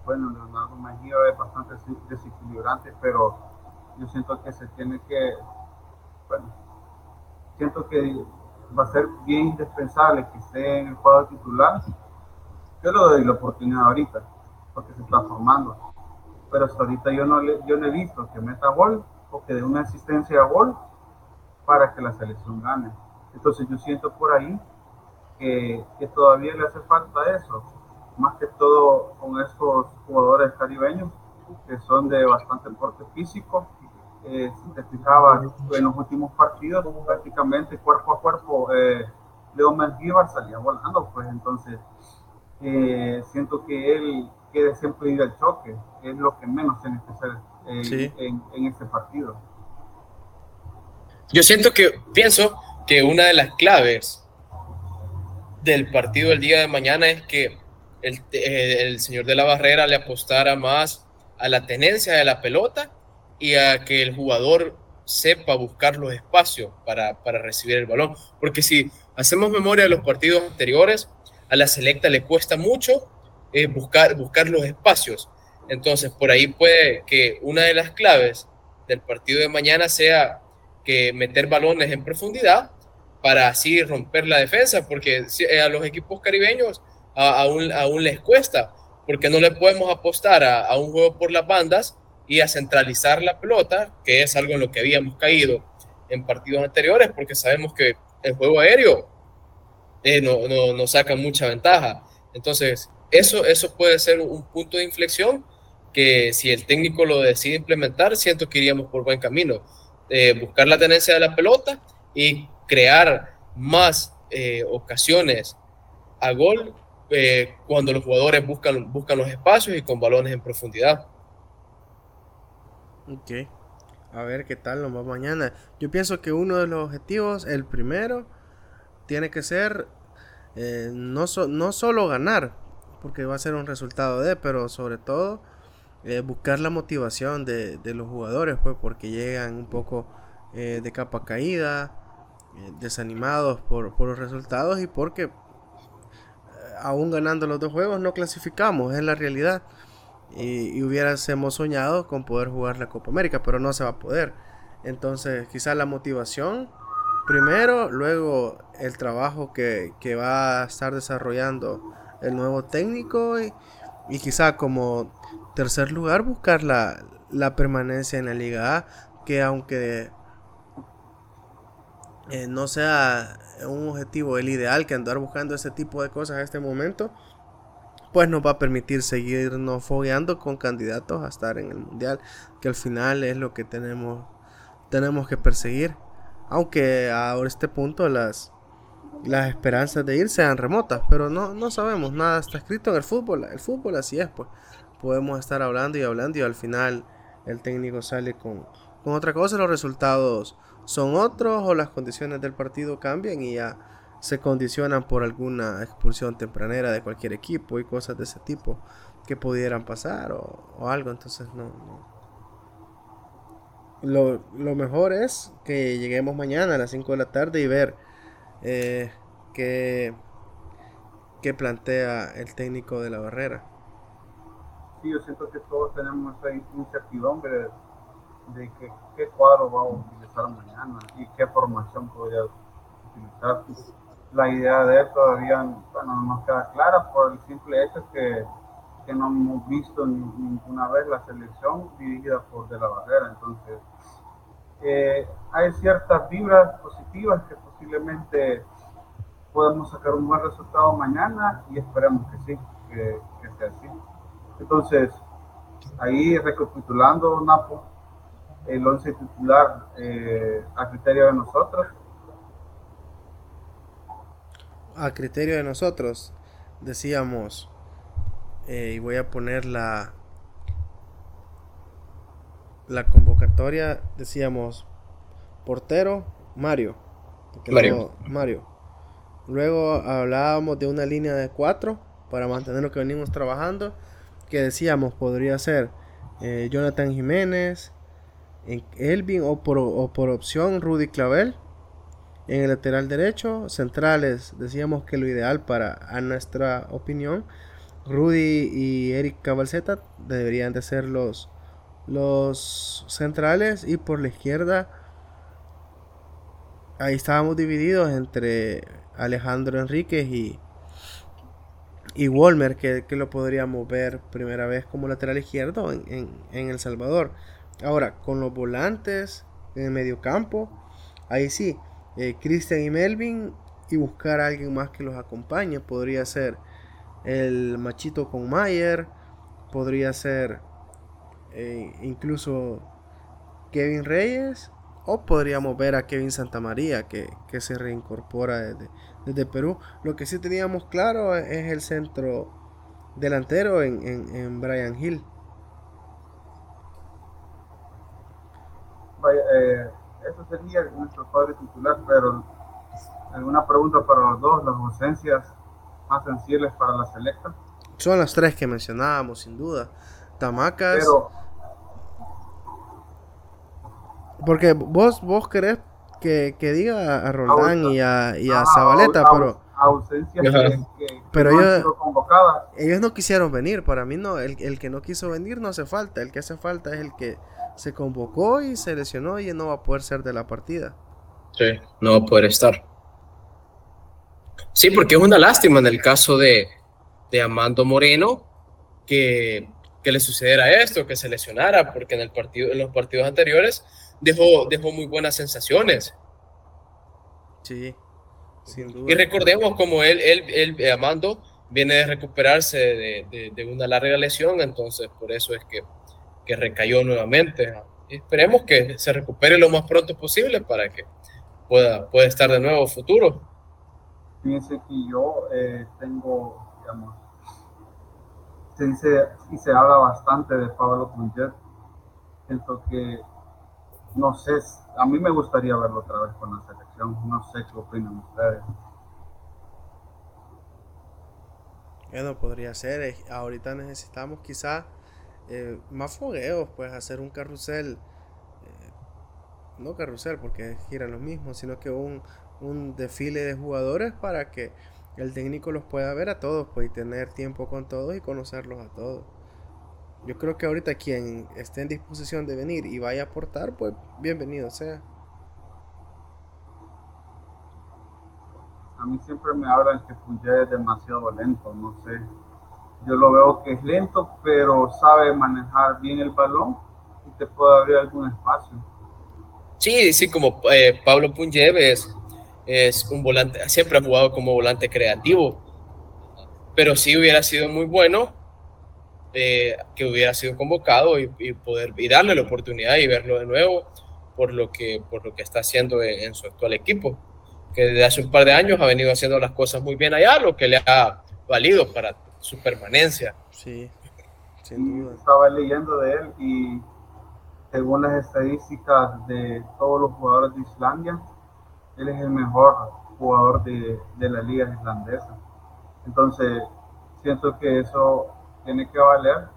Bueno, Leonardo Mejía es bastante des- desequilibrante, pero yo siento que se tiene que, bueno, siento que va a ser bien indispensable que esté en el cuadro titular. Yo le doy la oportunidad ahorita, porque se está formando. Pero hasta ahorita yo no, le, yo no he visto que meta gol o que dé una asistencia a gol para que la selección gane. Entonces yo siento por ahí que, que todavía le hace falta eso, más que todo con estos jugadores caribeños que son de bastante porte físico. Eh, si te fijabas en los últimos partidos, prácticamente cuerpo a cuerpo, eh, Leo Mendíbar salía volando, pues entonces eh, siento que él quiere siempre ir al choque, es lo que menos tiene que hacer eh, en, en este partido. Yo siento que, pienso que una de las claves del partido del día de mañana es que el, el señor de la barrera le apostara más a la tenencia de la pelota y a que el jugador sepa buscar los espacios para, para recibir el balón. Porque si hacemos memoria de los partidos anteriores, a la selecta le cuesta mucho eh, buscar, buscar los espacios. Entonces, por ahí puede que una de las claves del partido de mañana sea que meter balones en profundidad para así romper la defensa, porque eh, a los equipos caribeños aún, aún les cuesta porque no le podemos apostar a, un juego por las bandas y centralizar la pelota, que es algo en lo que habíamos caído en partidos anteriores, porque sabemos que el juego aéreo eh, no, no, saca mucha ventaja. Entonces, eso, eso puede ser un punto de inflexión que si el técnico lo decide implementar, siento que iríamos por buen camino. Eh, buscar la tenencia de la pelota y crear más eh, ocasiones a gol cuando los jugadores buscan, buscan los espacios y con balones en profundidad. Ok. A ver qué tal nos va mañana. Yo pienso que uno de los objetivos, el primero, tiene que ser eh, no, no solo ganar, porque va a ser un resultado de, pero sobre todo eh, buscar la motivación de, de, los jugadores, pues porque llegan un poco de capa caída, desanimados por, por los resultados y porque aún ganando los dos juegos, no clasificamos, es la realidad. Y, hubiésemos soñado con poder jugar la Copa América, pero no se va a poder. Entonces, quizás la motivación primero, luego el trabajo que, va a estar desarrollando el nuevo técnico y, y quizá como tercer lugar buscar la, la permanencia en la Liga A, que aunque eh, no sea un objetivo el ideal que andar buscando ese tipo de cosas en este momento, pues nos va a permitir seguirnos fogueando con candidatos a estar en el mundial, que al final es lo que tenemos, tenemos que perseguir. Aunque a este punto las, las esperanzas de ir sean remotas, pero no, no sabemos, nada está escrito en el fútbol. El fútbol así es, pues podemos estar hablando y hablando y al final el técnico sale con, con otra cosa, los resultados son otros o las condiciones del partido cambian y ya se condicionan por alguna expulsión tempranera de cualquier equipo y cosas de ese tipo que pudieran pasar o, algo. Entonces no, Lo, mejor es que lleguemos mañana a las 5 de la tarde y ver eh, qué, qué plantea el técnico de la barrera. Sí, yo siento que todos tenemos esa incertidumbre de qué cuadro va a utilizar mañana y qué formación podría utilizar. La idea de él todavía bueno, no nos queda clara por el simple hecho que, que no hemos visto ninguna vez la selección dirigida por De la Barrera. Entonces, eh, hay ciertas vibras positivas que posiblemente podemos sacar un buen resultado mañana y esperemos que sí, que, que sea así. Entonces, ahí recapitulando, Napo, el once titular eh, a criterio de nosotros. A criterio de nosotros, decíamos, eh, y voy a poner la, la convocatoria, decíamos, portero, Mario. Mario. Mario. Luego hablábamos de una línea de cuatro para mantener lo que venimos trabajando, que decíamos podría ser eh, Jonathan Jiménez, Elvin o por, opción Rudy Clavel. En el lateral derecho, centrales, decíamos que lo ideal para, a nuestra opinión, Rudy y Eric Cabalceta deberían de ser los, los centrales y por la izquierda ahí estábamos divididos entre Alejandro Enríquez y, y Walmer, que, lo podríamos ver primera vez como lateral izquierdo en, El Salvador. Ahora, con los volantes en el medio campo, ahí sí, eh, Cristian y Melvin y buscar a alguien más que los acompañe. Podría ser el Machito con Mayer, podría ser eh, incluso Kevin Reyes o podríamos ver a Kevin Santamaría que, que se reincorpora desde, desde, Perú. Lo que sí teníamos claro es el centro delantero en, en, Brian Hill. Vaya, eh, eso sería nuestro padre titular, pero alguna pregunta para los dos, las ausencias más sensibles para la selecta. Son las tres que mencionábamos, sin duda. Tamacas. Pero, porque vos, vos querés que, que diga a Roldán y a, y a ah, Zabaleta, pero. pero ellos, ellos no quisieron venir. Para mí, no. El, el, que no quiso venir no hace falta. El que hace falta es el que se convocó y se lesionó y no va a poder ser de la partida. Sí, no va a poder estar. Sí, porque es una lástima en el caso de, de Amando Moreno que, que, le sucediera esto, que se lesionara, porque en, el partido, en los partidos anteriores dejó, dejó muy buenas sensaciones. Sí, sin duda. Y recordemos como él, él, él eh, Amando, viene de recuperarse de, de, una larga lesión, entonces por eso es que, que recayó nuevamente. esperemos que se recupere lo más pronto posible para que pueda, pueda estar de nuevo futuro. Fíjense que yo eh, tengo, digamos, se dice y se habla bastante de Pablo Punget. Siento que no sé, a mí me gustaría verlo otra vez con la selección. No sé qué opinan ustedes. Bueno, podría ser. Ahorita necesitamos quizá eh, más fogueos, pues hacer un carrusel. Eh, no carrusel porque gira lo mismo, sino que un, un desfile de jugadores para que el técnico los pueda ver a todos, pues y tener tiempo con todos y conocerlos a todos. Yo creo que ahorita quien esté en disposición de venir y vaya a aportar, pues bienvenido sea. A mí siempre me hablan que Funge es demasiado lento, no sé. Yo lo veo que es lento, pero sabe manejar bien el balón y te puede abrir algún espacio. Sí, sí, como eh, Pablo Punjev es, un volante, siempre ha jugado como volante creativo, pero sí hubiera sido muy bueno eh, que hubiera sido convocado y, poder y darle la oportunidad y verlo de nuevo por lo que, por lo que está haciendo en, su actual equipo, que desde hace un par de años ha venido haciendo las cosas muy bien allá, lo que le ha valido para su permanencia. Sí, Estaba leyendo de él y según las estadísticas de todos los jugadores de Islandia, él es el mejor jugador de, de la liga islandesa. Entonces, siento que eso tiene que valer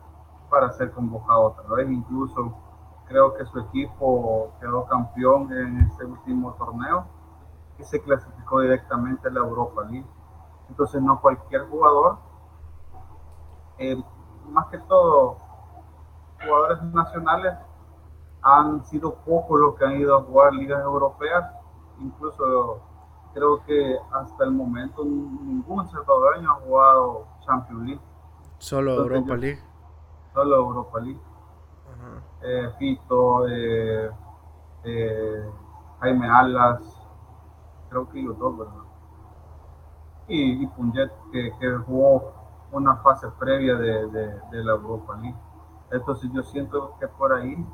para ser convocado otra vez. Incluso creo que su equipo quedó campeón en este último torneo y se clasificó directamente a la Europa League. Entonces no cualquier jugador, eh, más que todo jugadores nacionales, han sido pocos los que han ido a jugar ligas europeas. Incluso creo que hasta el momento ningún salvadoreño ha jugado Champions League. Solo Europa League. Solo Europa League. Eh, Fito, eh, eh, Jaime Alas, creo que ellos dos, ¿verdad? Y, y Punjet, que, jugó una fase previa de, de, la Europa League. Entonces yo siento que por ahí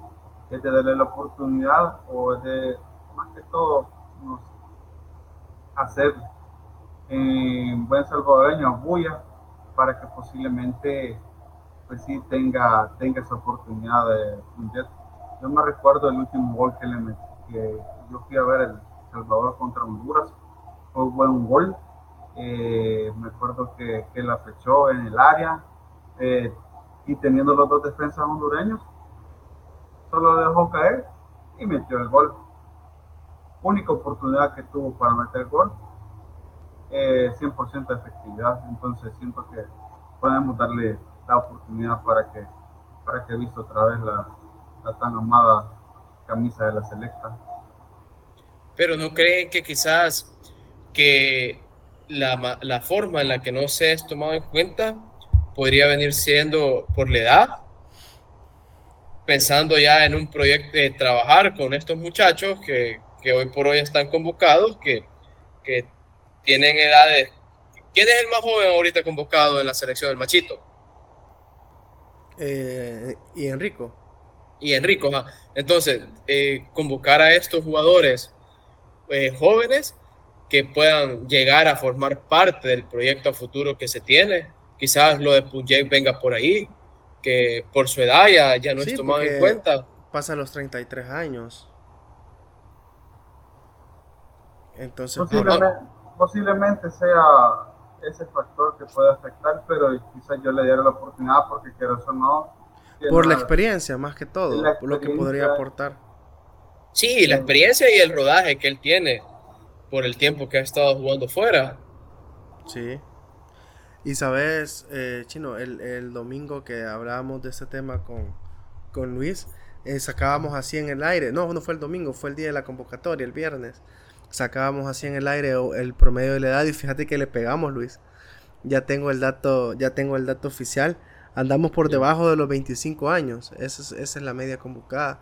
es de darle la oportunidad o es de, más que todo, hacer en buen salvadoreño bulla para que posiblemente pues sí tenga, tenga esa oportunidad de Yo me recuerdo el último gol que le metí, que yo fui a ver el Salvador contra Honduras, fue un buen gol. Eh, me acuerdo que, que la fechó en el área eh, y teniendo los dos defensas hondureños, solo dejó caer y metió el gol. Única oportunidad que tuvo para meter gol 100% de efectividad. Entonces siento que podemos darle la oportunidad para que, para que visto otra vez la, la tan amada camisa de la selecta. Pero no creen que quizás que la, la forma en la que no se es tomado en cuenta podría venir siendo por la edad, pensando ya en un proyecto de trabajar con estos muchachos que, que hoy por hoy están convocados, que, que tienen edades. ¿Quién es el más joven ahorita convocado en la selección del Machito? Eh, y Enrico. Y Enrico, entonces, eh, convocar a estos jugadores eh, jóvenes que puedan llegar a formar parte del proyecto a futuro que se tiene. Quizás lo de Punjay venga por ahí, que por su edad ya, ya no es tomado en cuenta. Pasa los 33 años. Entonces, posiblemente, posiblemente sea ese factor que puede afectar, pero quizás yo le diera la oportunidad porque quiero o no. Por la experiencia, más que todo, lo que podría aportar. Sí, la experiencia y el rodaje que él tiene por el tiempo que ha estado jugando fuera. Sí. Y sabes, eh, Chino, el, domingo que hablábamos de este tema con, con Luis, eh, sacábamos así en el aire, no, no fue el domingo, fue el día de la convocatoria, el viernes, sacábamos así en el aire el promedio de la edad y fíjate que le pegamos, Luis. Ya tengo el dato, ya tengo el dato oficial. Andamos por debajo de los 25 años. Esa es, esa es la media convocada.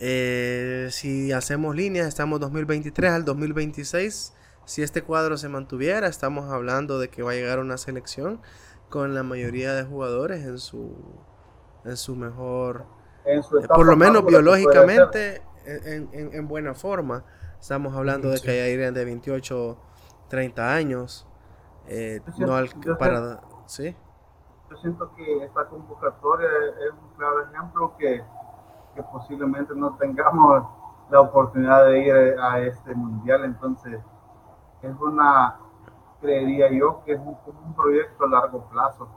Eh, si hacemos líneas, estamos 2023 al 2026. Si este cuadro se mantuviera, estamos hablando de que va a llegar una selección con la mayoría de jugadores en su, en su mejor, eh, por lo menos biológicamente, en, buena forma. Estamos hablando de que ya irían de 28, 30 años. Eh, no al, para, ¿sí? Yo siento que esta convocatoria es un claro ejemplo que posiblemente no tengamos la oportunidad de ir a este mundial. Entonces, es una, creería yo, que es un, proyecto a largo plazo,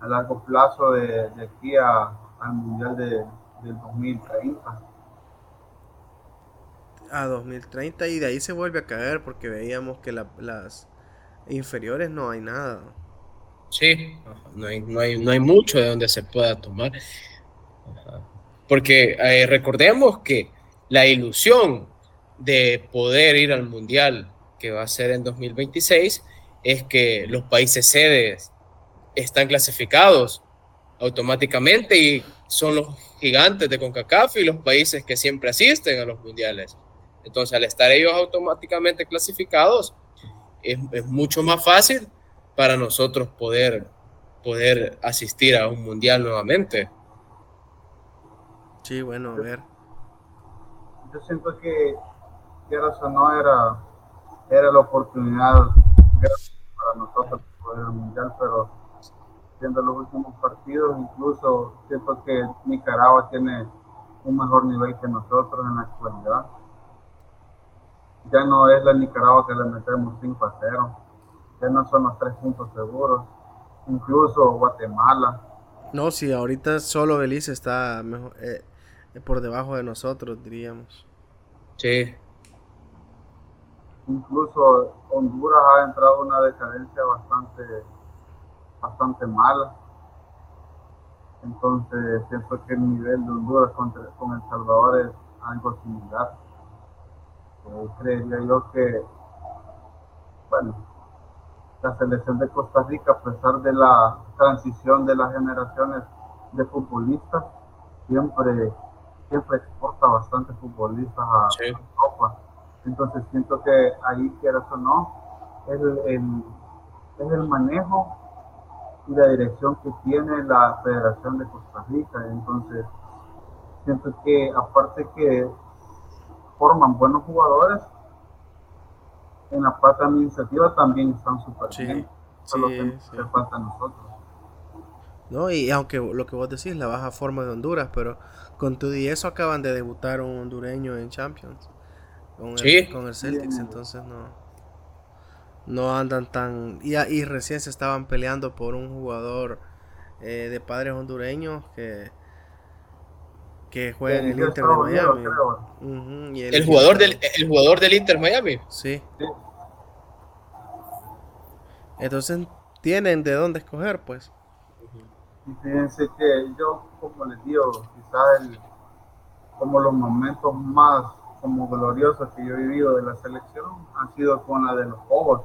a largo plazo de, aquí al mundial de, del 2030. A 2030 y de ahí se vuelve a caer porque veíamos que las inferiores no hay nada. Sí, no hay, no hay, no hay mucho de donde se pueda tomar. Porque eh, recordemos que la ilusión de poder ir al Mundial que va a ser en 2026 es que los países sedes están clasificados automáticamente y son los gigantes de CONCACAF y los países que siempre asisten a los mundiales. Entonces, al estar ellos automáticamente clasificados, es, es mucho más fácil para nosotros poder, poder asistir a un mundial nuevamente. Sí, bueno, a ver. Yo siento que quieras o no era, era la oportunidad para nosotros poder el mundial, pero viendo los últimos partidos, incluso siento que Nicaragua tiene un mejor nivel que nosotros en la actualidad. Ya no es la Nicaragua que le metemos 5 a 0, ya no son los tres puntos seguros, incluso Guatemala. No, sí, ahorita solo Belice está mejor, eh, por debajo de nosotros, diríamos. Sí. Incluso Honduras ha entrado en una decadencia bastante, bastante mala. Entonces, siento que el nivel de Honduras con, El Salvador es algo similar. Eh, creería yo que, bueno, la selección de Costa Rica, a pesar de la transición de las generaciones de futbolistas, siempre siempre exporta bastante futbolistas a Europa. Entonces siento que ahí, quieras o no, es el, es el manejo y la dirección que tiene la Federación de Costa Rica. Entonces siento que aparte que forman buenos jugadores, en la parte administrativa también están súper bien. Solo que falta a nosotros. ¿No? Y aunque lo que vos decís, la baja forma de Honduras, pero con todo y eso acaban de debutar un hondureño en Champions. Con el, con el Celtics, entonces no no andan tan y, y, recién se estaban peleando por un jugador eh, de padres hondureños que que juega en el Inter de Miami. el, jugador del el jugador del Inter Miami. Sí. Entonces tienen de dónde escoger, pues. Y fíjense que yo, como les digo, quizás como los momentos más como gloriosos que yo he vivido de la selección han sido con la de los juegos.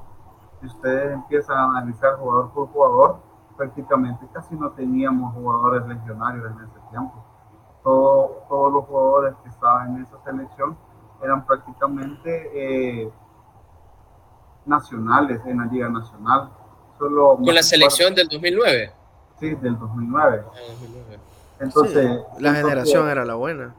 Si ustedes empiezan a analizar jugador por jugador, prácticamente casi no teníamos jugadores legionarios en ese tiempo. todos los jugadores que estaban en esa selección eran prácticamente eh, nacionales en la Liga Nacional. Solo ¿Con la selección del 2009? Sí, del 2009. Ah, entonces, la generación era la buena.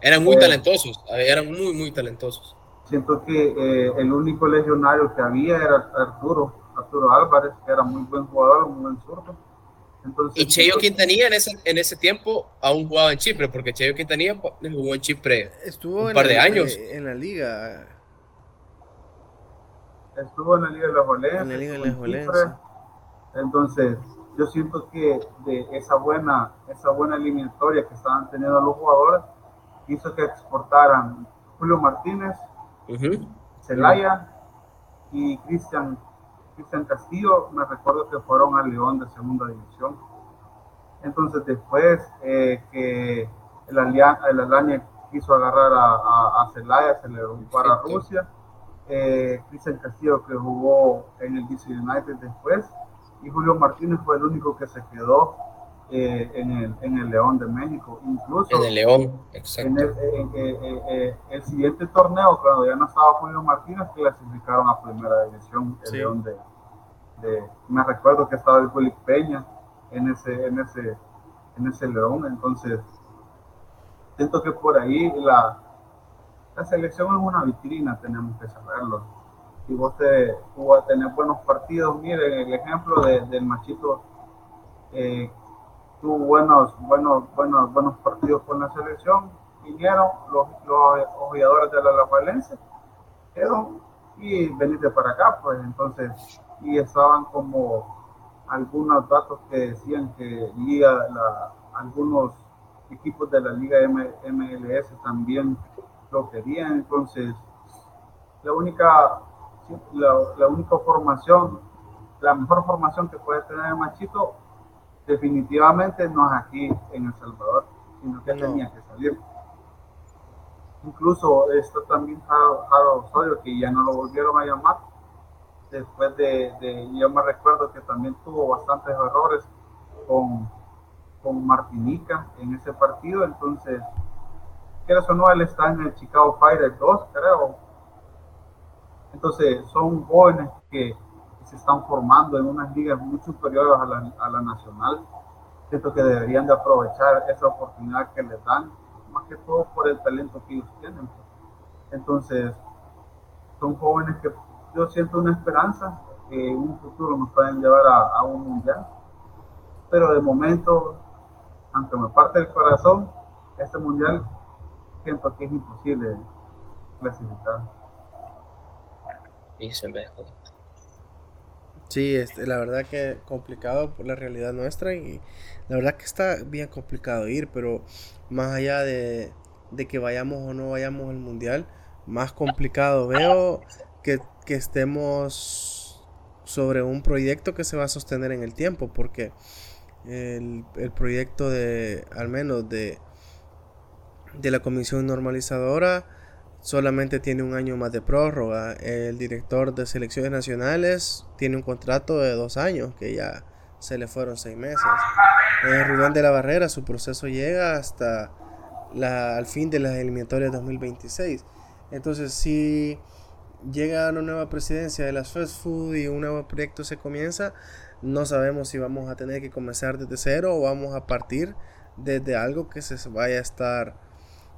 Eran muy eh, talentosos, eran muy, muy talentosos. Siento que eh, el único legionario que había era Arturo, Arturo Álvarez, que era muy buen jugador, muy buen zurdo. y Cheyo Quintanilla en ese, en ese tiempo aún jugaba en Chipre, porque Cheyo Quintanilla jugó en Chipre Estuvo un par de años. En la liga. Estuvo en la Liga de la Jolense. En la Liga de la Entonces, yo siento que de esa buena, esa buena eliminatoria que estaban teniendo los jugadores, hizo que exportaran Julio Martínez, Celaya y Cristian, Cristian Castillo, me recuerdo que fueron al León de segunda división. Entonces después eh, que el, Alania quiso agarrar a, a, Celaya, se le para Rusia. Eh, Cristian Castillo que jugó en el DC United después y Julio Martínez fue el único que se quedó eh, en, el, en el León de México. Incluso en el León, exacto. En el, el, siguiente torneo, cuando ya no estaba Julio Martínez, clasificaron a primera división, el León de, de, Me recuerdo que estaba el Willy Peña en ese, en, ese, en ese León, entonces siento que por ahí la, la selección es una vitrina, tenemos que saberlo. Si vos te, a tener buenos partidos, miren el ejemplo de, del machito eh, tuvo buenos, buenos, buenos, buenos partidos con la selección, vinieron los, los jugadores de la Alajuelense, y veniste para acá, pues entonces, y estaban como algunos datos que decían que liga, la, algunos equipos de la Liga MLS también lo querían, entonces la única, la, la única formación, la mejor formación que puede tener el machito definitivamente no es aquí en El Salvador, sino que tenía que salir. Incluso está también Jaro Osorio, que ya no lo volvieron a llamar. Después de, yo me recuerdo que también tuvo bastantes errores con, con Martinica en ese partido. Entonces, ¿qué o no, él está en el Chicago Fire 2, creo. Entonces, son jóvenes que se están formando en unas ligas muy superiores a la, a la nacional. Siento que deberían de aprovechar esa oportunidad que les dan, más que todo por el talento que ellos tienen. Entonces, son jóvenes que yo siento una esperanza que en un futuro nos pueden llevar a, a un mundial. Pero de momento, aunque me parte el corazón, este mundial siento que es imposible clasificar. Y se Sí, este, la verdad que complicado por la realidad nuestra y la verdad que está bien complicado ir, pero más allá de, que vayamos o no vayamos al mundial, más complicado veo que, estemos sobre un proyecto que se va a sostener en el tiempo, porque el, el proyecto de, al menos de, de la comisión normalizadora, solamente tiene un año más de prórroga. El director de selecciones nacionales tiene un contrato de dos años, que ya se le fueron seis meses. Eh, Rubén de la Barrera, su proceso llega hasta la, al fin de las eliminatorias 2026. Entonces, si llega una nueva presidencia de las fast food y un nuevo proyecto se comienza, no sabemos si vamos a tener que comenzar desde cero o vamos a partir desde algo que se vaya a estar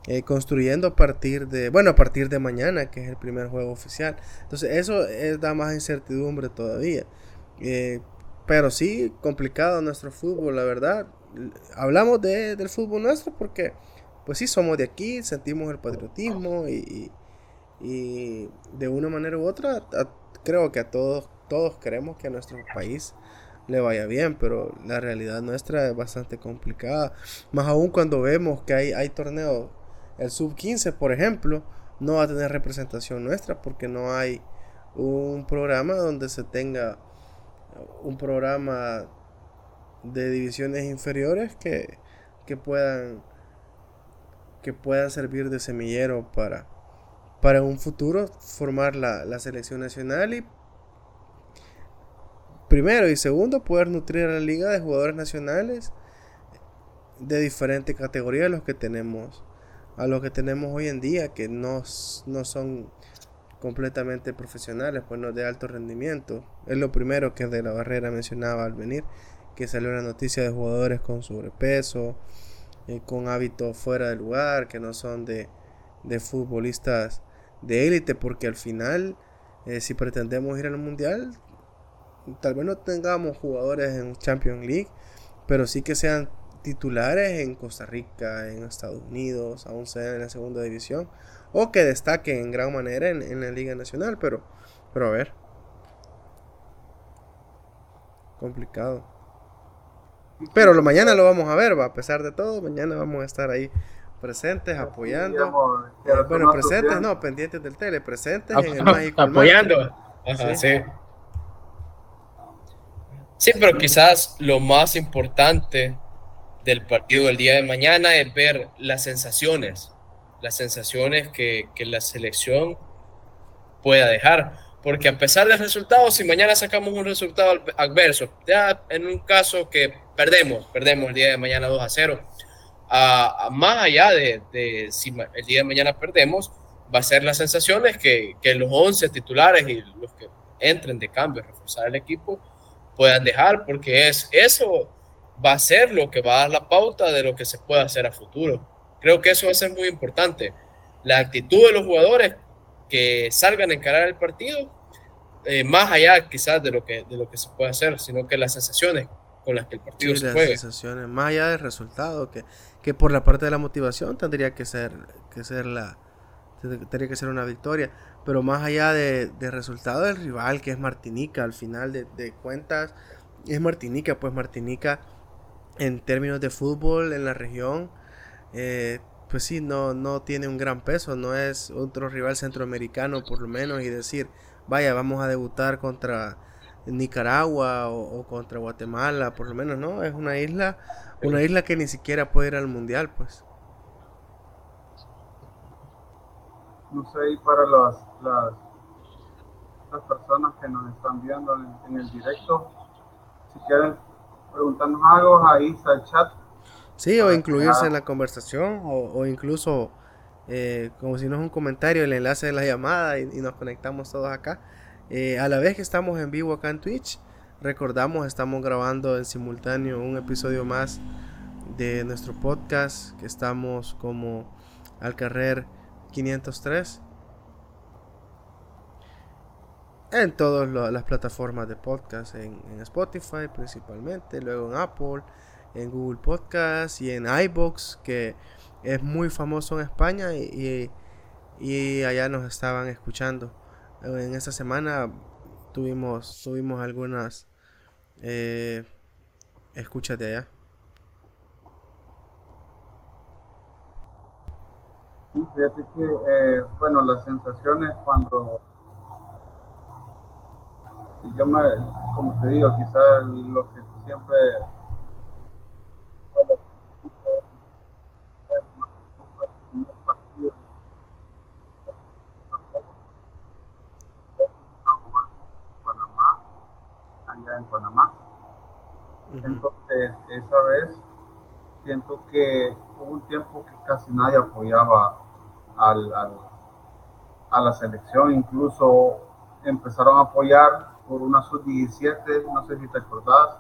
eh, construyendo a partir de, bueno, a partir de mañana, que es el primer juego oficial. Entonces eso da más incertidumbre todavía. Eh, pero sí, complicado nuestro fútbol, la verdad. Hablamos de, del fútbol nuestro porque, pues sí, somos de aquí, sentimos el patriotismo y, y de una manera u otra, creo que a todos, todos queremos que a nuestro país le vaya bien, pero la realidad nuestra es bastante complicada. Más aún cuando vemos que hay, hay torneos el sub 15, por ejemplo, no va a tener representación nuestra porque no hay un programa donde se tenga un programa de divisiones inferiores que, que puedan que puedan servir de semillero para, para un futuro formar la, la selección nacional y primero y segundo poder nutrir a la liga de jugadores nacionales de diferentes categorías los que tenemos a los que tenemos hoy en día que no, no son completamente profesionales pues no de alto rendimiento. Es lo primero que de la barrera mencionaba al venir que salió la noticia de jugadores con sobrepeso eh, con hábitos fuera de lugar que no son de, de futbolistas de élite porque al final eh, si pretendemos ir al mundial tal vez no tengamos jugadores en Champions League pero sí que sean titulares en Costa Rica, en Estados Unidos, aún sea en la segunda división, o que destaquen en gran manera en, la Liga Nacional, pero, pero a ver. Complicado. Pero lo, mañana lo vamos a ver, va, a pesar de todo, mañana vamos a estar ahí presentes, apoyando. Eh, bueno, presentes, no, pendientes del tele, presentes en el mágico. Apoyando. sí. sí, pero quizás lo más importante del partido del día de mañana es ver las sensaciones, las sensaciones que, que la selección pueda dejar. Porque a pesar del resultado, si mañana sacamos un resultado adverso, ya en un caso que perdemos, perdemos el día de mañana 2 a 0, a, más allá de, de, si el día de mañana perdemos, va a ser las sensaciones que, que los 11 titulares y los que entren de cambio a reforzar el equipo puedan dejar, porque es eso va a ser lo que va a dar la pauta de lo que se puede hacer a futuro. Creo que eso va a ser muy importante. La actitud de los jugadores que salgan a encarar el partido, eh, más allá quizás de lo, que, de lo que se puede hacer, sino que las sensaciones con las que el partido se juegue. sensaciones, más allá del resultado, que, que por la parte de la motivación tendría que ser, que ser la tendría que ser una victoria, pero más allá de, resultado del rival que es Martinica, al final de, de cuentas es Martinica, pues Martinica en términos de fútbol en la región, eh, pues sí, no, no tiene un gran peso, no es otro rival centroamericano por lo menos y decir, vaya, vamos a debutar contra Nicaragua o, contra Guatemala, por lo menos, ¿no? Es una isla, una isla que ni siquiera puede ir al mundial, pues. No sé, y para las, las, las personas que nos están viendo en, en el directo, si quieren preguntarnos algo, ahí está el chat. Sí, o incluirse en la conversación, o, incluso, eh, como si no es un comentario, el enlace de la llamada y, nos conectamos todos acá. Eh, a la vez que estamos en vivo acá en Twitch, recordamos, estamos grabando en simultáneo un episodio más de nuestro podcast, que estamos como al carrer 503 en todas las plataformas de podcast, en, Spotify principalmente, luego en Apple, en Google Podcast y en iBox, que es muy famoso en España y, allá nos estaban escuchando. En esta semana tuvimos, tuvimos algunas eh, escuchas de allá. Fíjate que, eh, bueno, las sensaciones cuando y yo me, como te digo, quizás lo que siempre en Panamá. Entonces, esa vez siento que hubo un tiempo que casi nadie apoyaba al, al, a la selección, incluso empezaron a apoyar por una sub-17, no sé si te acordás,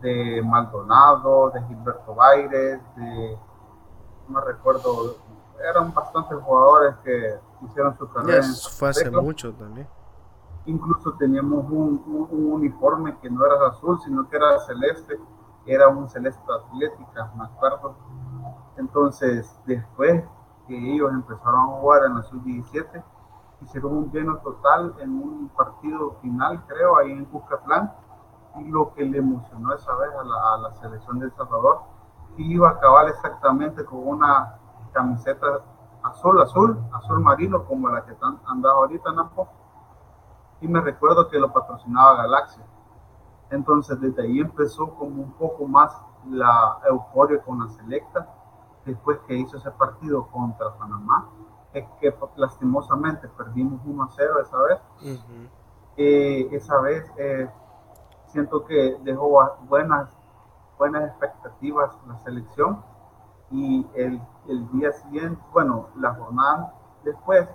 de Maldonado, de Gilberto Baires, de, no recuerdo, eran bastantes jugadores que hicieron su carrera. fue hace mucho también. Incluso teníamos un, uniforme que no era azul, sino que era celeste, era un celeste atlética, me acuerdo. Entonces, después que ellos empezaron a jugar en la sub-17, hicieron un lleno total en un partido final, creo, ahí en Cuscatlán. Y lo que le emocionó esa vez a la, selección de El Salvador, iba a acabar exactamente con una camiseta azul, azul, azul marino, como la que están andando ahorita, Napo. Y me recuerdo que lo patrocinaba Galaxia. Entonces desde ahí empezó como un poco más la euforia con la selecta, después que hizo ese partido contra Panamá, es que lastimosamente perdimos 1 a 0 esa vez. Eh, esa vez eh, siento que dejó buenas, buenas expectativas la selección y el, el día siguiente, bueno, la jornada después,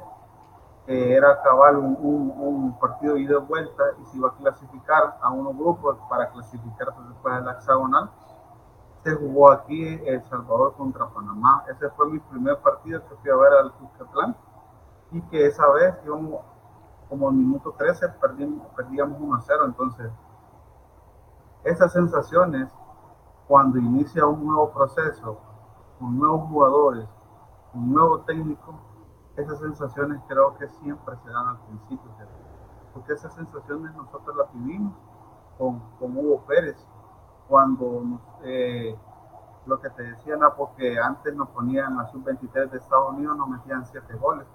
era acabar un, un, partido de ida y vuelta y se iba a clasificar a unos grupos para clasificarse después de la hexagonal. Se jugó aquí El Salvador contra Panamá. Ese fue mi primer partido que fui a ver al Cuscatlán y que esa vez íbamos como en minuto 13 perdimos, perdíamos 1 a 0. Entonces, esas sensaciones cuando inicia un nuevo proceso, con nuevos jugadores, un nuevo técnico, esas sensaciones creo que siempre se dan al principio, porque esas sensaciones nosotros las vivimos con, con Hugo Pérez, cuando eh, lo que te decía, no, porque antes nos ponían a sub-23 de Estados Unidos, nos metían 7 goles,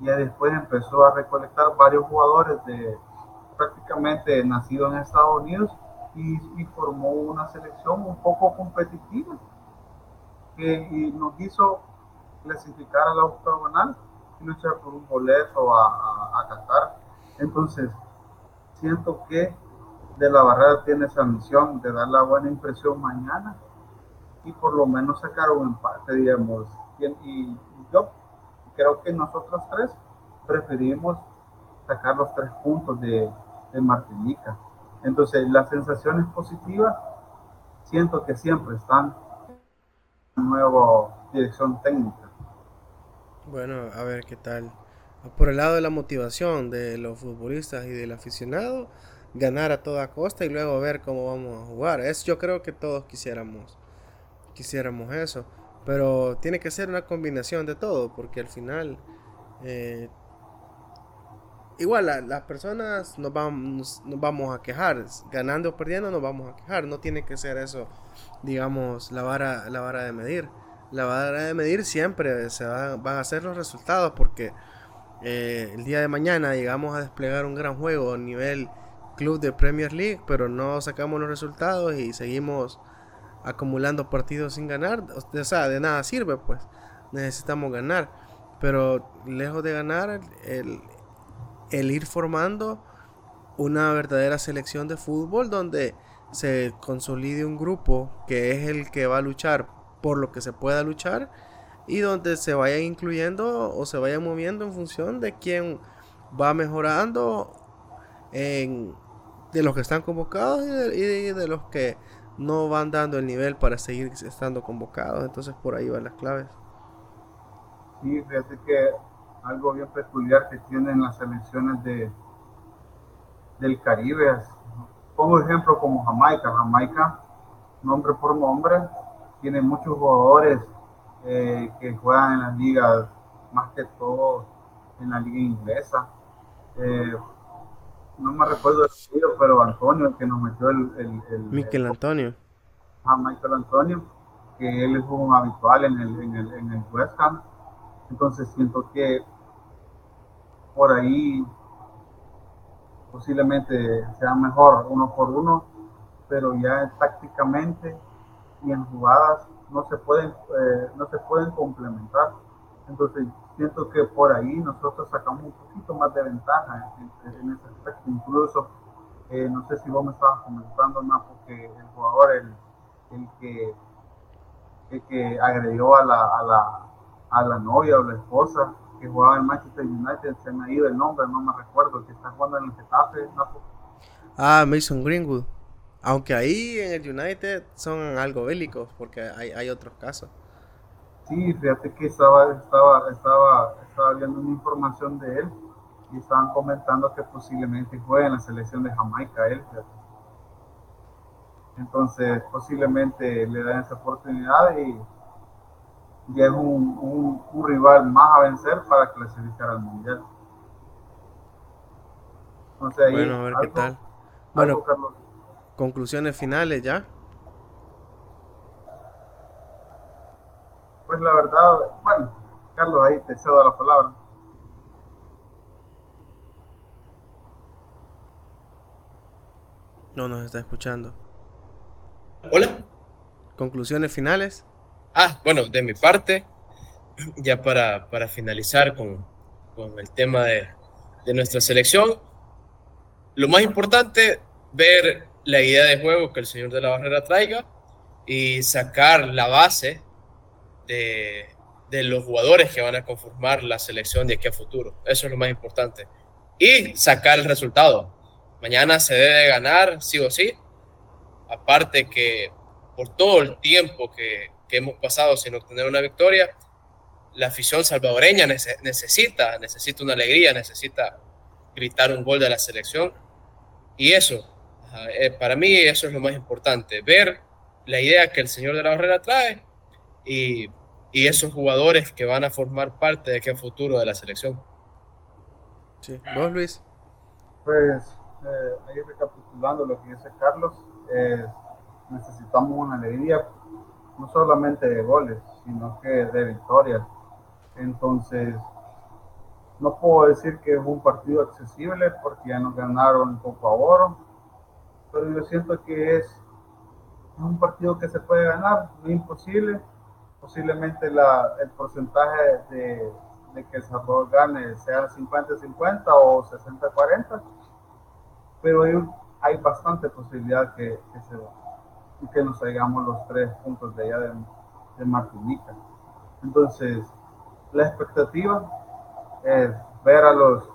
y después empezó a recolectar varios jugadores de prácticamente nacidos en Estados Unidos y, y formó una selección un poco competitiva que y nos hizo clasificar a la octagonal luchar por un boleto a, a, Qatar. Entonces, siento que de la barrera tiene esa misión de dar la buena impresión mañana y por lo menos sacar un empate, digamos. Y, yo creo que nosotros tres preferimos sacar los tres puntos de, de Martinica. Entonces, las sensaciones positivas siento que siempre están en nueva dirección técnica. Bueno, a ver qué tal. Por el lado de la motivación de los futbolistas y del aficionado, ganar a toda costa y luego ver cómo vamos a jugar. Es, yo creo que todos quisiéramos, quisiéramos eso. Pero tiene que ser una combinación de todo, porque al final, eh, igual las personas nos vamos, nos vamos a quejar, ganando o perdiendo nos vamos a quejar. No tiene que ser eso, digamos, la vara, la vara de medir la vara de medir siempre se van a hacer los resultados porque eh, el día de mañana llegamos a desplegar un gran juego a nivel club de Premier League, pero no sacamos los resultados y seguimos acumulando partidos sin ganar. O sea, de nada sirve, pues necesitamos ganar. Pero lejos de ganar, el, ir formando una verdadera selección de fútbol donde se consolide un grupo que es el que va a luchar por lo que se pueda luchar y donde se vaya incluyendo o se vaya moviendo en función de quién va mejorando en, de los que están convocados y de, los que no van dando el nivel para seguir estando convocados. Entonces por ahí van las claves. Sí, fíjate que algo bien peculiar que tienen las selecciones de, del Caribe. Pongo ejemplo como Jamaica. Jamaica, nombre por nombre, tiene muchos jugadores eh, que juegan en las ligas, más que todo en la liga inglesa. Eh, no me recuerdo el tío, pero Antonio, el que nos metió el... el, el Miquel Antonio. Ah, Michael Antonio, que él es un habitual en el, en el, en el West Ham. Entonces siento que por ahí posiblemente sea mejor uno por uno, pero ya tácticamente y en jugadas no se pueden, eh, no se pueden complementar. Entonces, siento que por ahí nosotros sacamos un poquito más de ventaja en, ese aspecto. Incluso, eh, no sé si vos me estabas comentando, más porque el jugador, el, el que, el que agredió a la, a, la, a la novia o la esposa que jugaba en Manchester United, se me ha ido el nombre, no me recuerdo, que está jugando en el Getafe. Ah, Mason Greenwood. Aunque ahí en el United son algo bélicos, porque hay, hay otros casos. Sí, fíjate que estaba, estaba, estaba, estaba viendo una información de él y estaban comentando que posiblemente juegue en la selección de Jamaica él. Entonces, posiblemente le dan esa oportunidad y, y es un, un, rival más a vencer para clasificar al mundial. bueno, a ver qué tal. Bueno, conclusiones finales ya. Pues la verdad, bueno, Carlos, ahí te cedo la palabra. No nos está escuchando. Hola. Conclusiones finales. Ah, bueno, de mi parte, ya para, para finalizar con, con el tema de, de nuestra selección, lo más importante, ver la idea de juego que el señor de la barrera traiga y sacar la base de, de los jugadores que van a conformar la selección de aquí a futuro. Eso es lo más importante. Y sacar el resultado. Mañana se debe ganar, sí o sí. Aparte que por todo el tiempo que, que hemos pasado sin obtener una victoria, la afición salvadoreña necesita, necesita una alegría, necesita gritar un gol de la selección. Y eso, eh, para mí eso es lo más importante, ver la idea que el señor de la Barrera trae y y esos jugadores que van a formar parte de qué futuro de la selección. Sí. ¿Vos, Luis? Pues eh, ahí recapitulando lo que dice Carlos, eh, necesitamos una alegría, no solamente de goles, sino que de victorias. Entonces, no puedo decir que es un partido accesible porque ya nos ganaron poco a Oro, pero yo siento que es un partido que se puede ganar, no es imposible posiblemente el porcentaje de, que El Salvador gane sea 50-50 o 60-40, pero hay, hay, bastante posibilidad que, que, que nos traigamos los tres puntos de allá de, de Martinica. Entonces, la expectativa es ver a los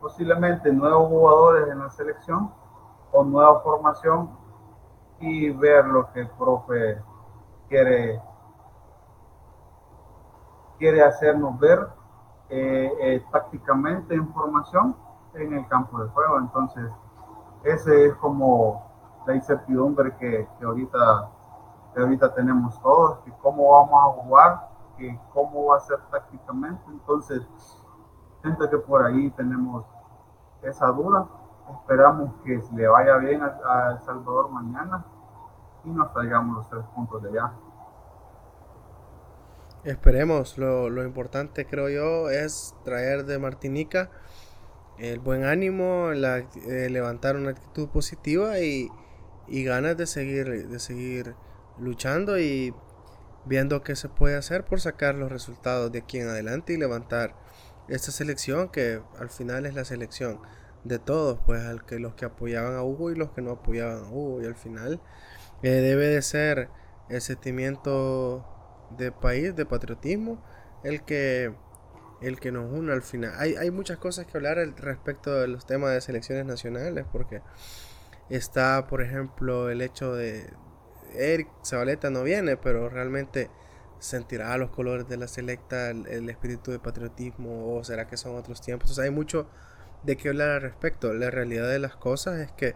posiblemente nuevos jugadores en la selección o nueva formación y ver lo que el profe quiere, quiere hacernos ver eh, eh, tácticamente información en el campo de juego. Entonces, ese es como la incertidumbre que, que ahorita, ahorita tenemos todos, que cómo vamos a jugar, que cómo va a ser tácticamente. Entonces, siento que por ahí tenemos esa duda. Esperamos que le vaya bien a El Salvador mañana y nos traigamos los tres puntos de allá. Esperemos, lo, lo, importante creo yo es traer de Martinica el buen ánimo, la, eh, levantar una actitud positiva y, y, ganas de seguir, de seguir luchando y viendo qué se puede hacer por sacar los resultados de aquí en adelante y levantar esta selección que al final es la selección de todos, pues al que los que apoyaban a Hugo y los que no apoyaban a Hugo y al final eh, debe de ser el sentimiento de país, de patriotismo, el que, el que nos une al final. Hay, hay muchas cosas que hablar respecto de los temas de selecciones nacionales, porque está, por ejemplo, el hecho de Eric Zabaleta no viene, pero realmente sentirá los colores de la selecta, el, el espíritu de patriotismo, o será que son otros tiempos. Entonces hay mucho de qué hablar al respecto. La realidad de las cosas es que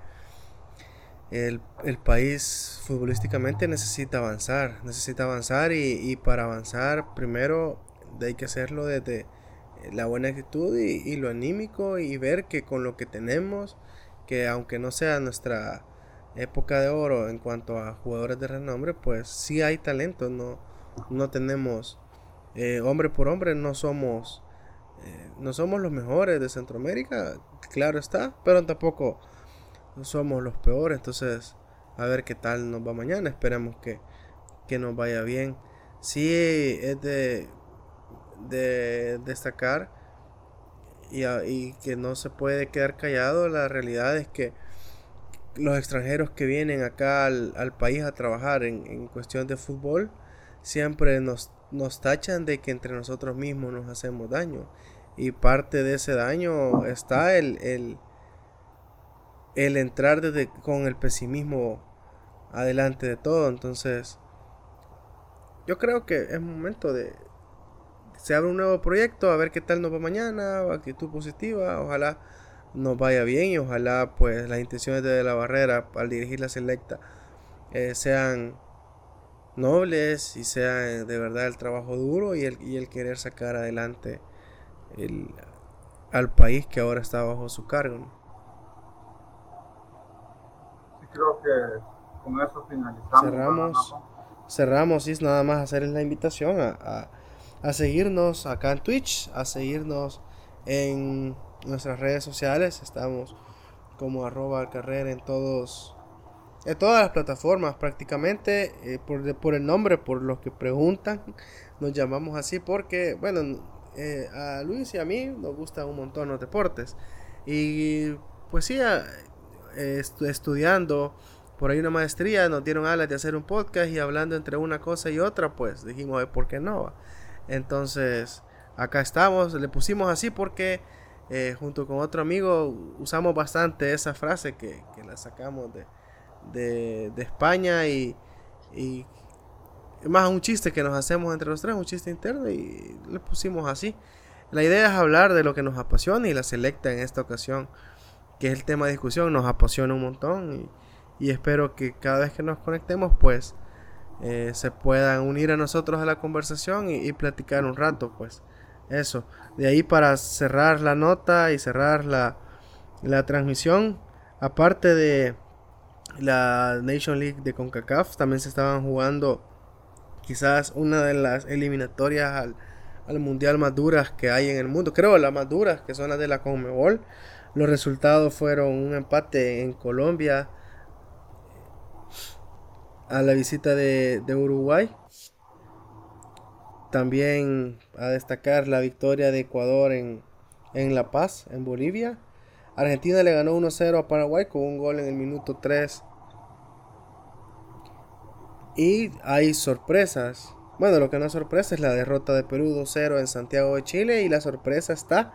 el, el, país futbolísticamente necesita avanzar, necesita avanzar y, y, para avanzar primero hay que hacerlo desde la buena actitud y, y, lo anímico y ver que con lo que tenemos, que aunque no sea nuestra época de oro en cuanto a jugadores de renombre, pues sí hay talento, no, no tenemos eh, hombre por hombre, no somos, eh, no somos los mejores de Centroamérica, claro está, pero tampoco no somos los peores. Entonces, a ver qué tal nos va mañana. Esperemos que, que nos vaya bien. Sí, es de, de destacar y, y, que no se puede quedar callado. La realidad es que los extranjeros que vienen acá al, al país a trabajar en, en, cuestión de fútbol siempre nos, nos tachan de que entre nosotros mismos nos hacemos daño. Y parte de ese daño está el, el el entrar desde, con el pesimismo adelante de todo. Entonces, yo creo que es momento de. Se abre un nuevo proyecto, a ver qué tal nos va mañana, actitud positiva, ojalá nos vaya bien y ojalá pues las intenciones de la barrera al dirigir la selecta eh, sean nobles y sea de verdad el trabajo duro y el, y el querer sacar adelante el, al país que ahora está bajo su cargo creo que con eso finalizamos. Cerramos, cerramos, es nada más hacerles la invitación a, a, a, seguirnos acá en Twitch, a seguirnos en nuestras redes sociales. Estamos como arroba al carrer en todos en todas las plataformas prácticamente eh, por, por, el nombre por los que preguntan [laughs] nos llamamos así porque bueno eh, a Luis y a mí nos gustan un montón los deportes y pues sí estudiando por ahí una maestría nos dieron alas de hacer un podcast y hablando entre una cosa y otra pues dijimos ¿por qué no? entonces acá estamos le pusimos así porque eh, junto con otro amigo usamos bastante esa frase que, la sacamos de, de, España y, y más un chiste que nos hacemos entre los tres, un chiste interno y le pusimos así. La idea es hablar de lo que nos apasiona y la selecta en esta ocasión, que es el tema de discusión, nos apasiona un montón y, espero que cada vez que nos conectemos pues eh, se puedan unir a nosotros a la conversación y, y platicar un rato pues. Eso. De ahí para cerrar la nota y cerrar la, la transmisión. Aparte de la Nation League de CONCACAF, también se estaban jugando quizás una de las eliminatorias al, al mundial más duras que hay en el mundo. Creo las más duras, que son las de la CONMEBOL. Los resultados fueron un empate en Colombia a la visita de, de Uruguay también a destacar la victoria de Ecuador en, La Paz, en Bolivia. Argentina le ganó 1-0 a Paraguay con un gol en el minuto 3. Y hay sorpresas. Bueno, lo que no es sorpresa es la derrota de Perú 2-0 en Santiago de Chile. Y la sorpresa está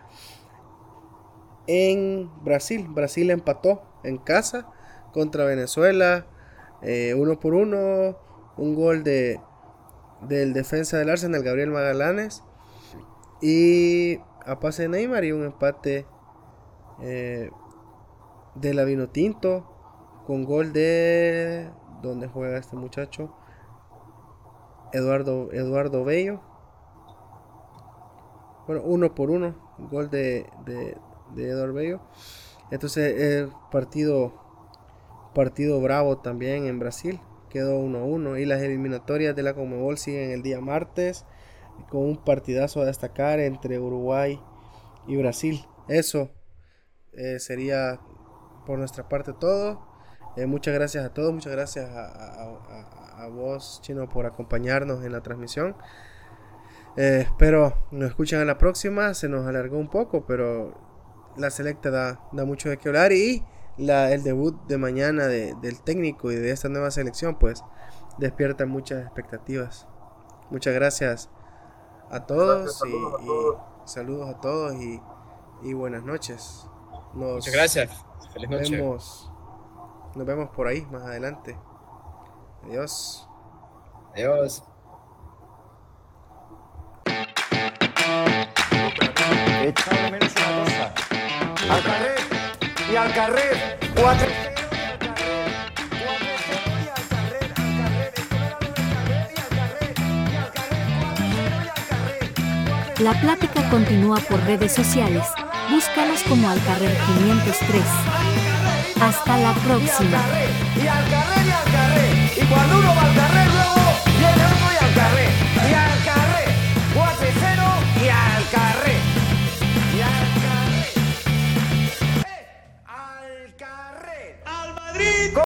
en Brasil. Brasil empató en casa contra Venezuela. Eh, uno por uno. Un gol de del defensa del Arsenal, Gabriel Magallanes. Y a pase de Neymar y un empate eh, de la Vino Tinto con gol de... ¿Dónde juega este muchacho? Eduardo, Eduardo Bello. Bueno, uno por uno. Gol de, Eduardo Bello. Entonces, eh, partido, partido bravo también en Brasil quedó 1-1 y las eliminatorias de la Conmebol siguen el día martes con un partidazo a destacar entre Uruguay y Brasil. Eso eh, sería por nuestra parte todo. Eh, muchas gracias a todos, muchas gracias a, vos, Chino, por acompañarnos en la transmisión. Eh, espero nos escuchen a la próxima. Se nos alargó un poco, pero la selecta da, da mucho de qué hablar y el debut de mañana del técnico y de esta nueva selección, pues despierta muchas expectativas. Muchas gracias a todos, y, saludos a todos y, buenas noches. muchas gracias. Feliz noche. Vemos, nos vemos por ahí más adelante. Adiós. Adiós al carrer i al carrer, 4 La plática continúa por redes sociales. Búscanos como al carrer 503. Hasta la próxima. Y.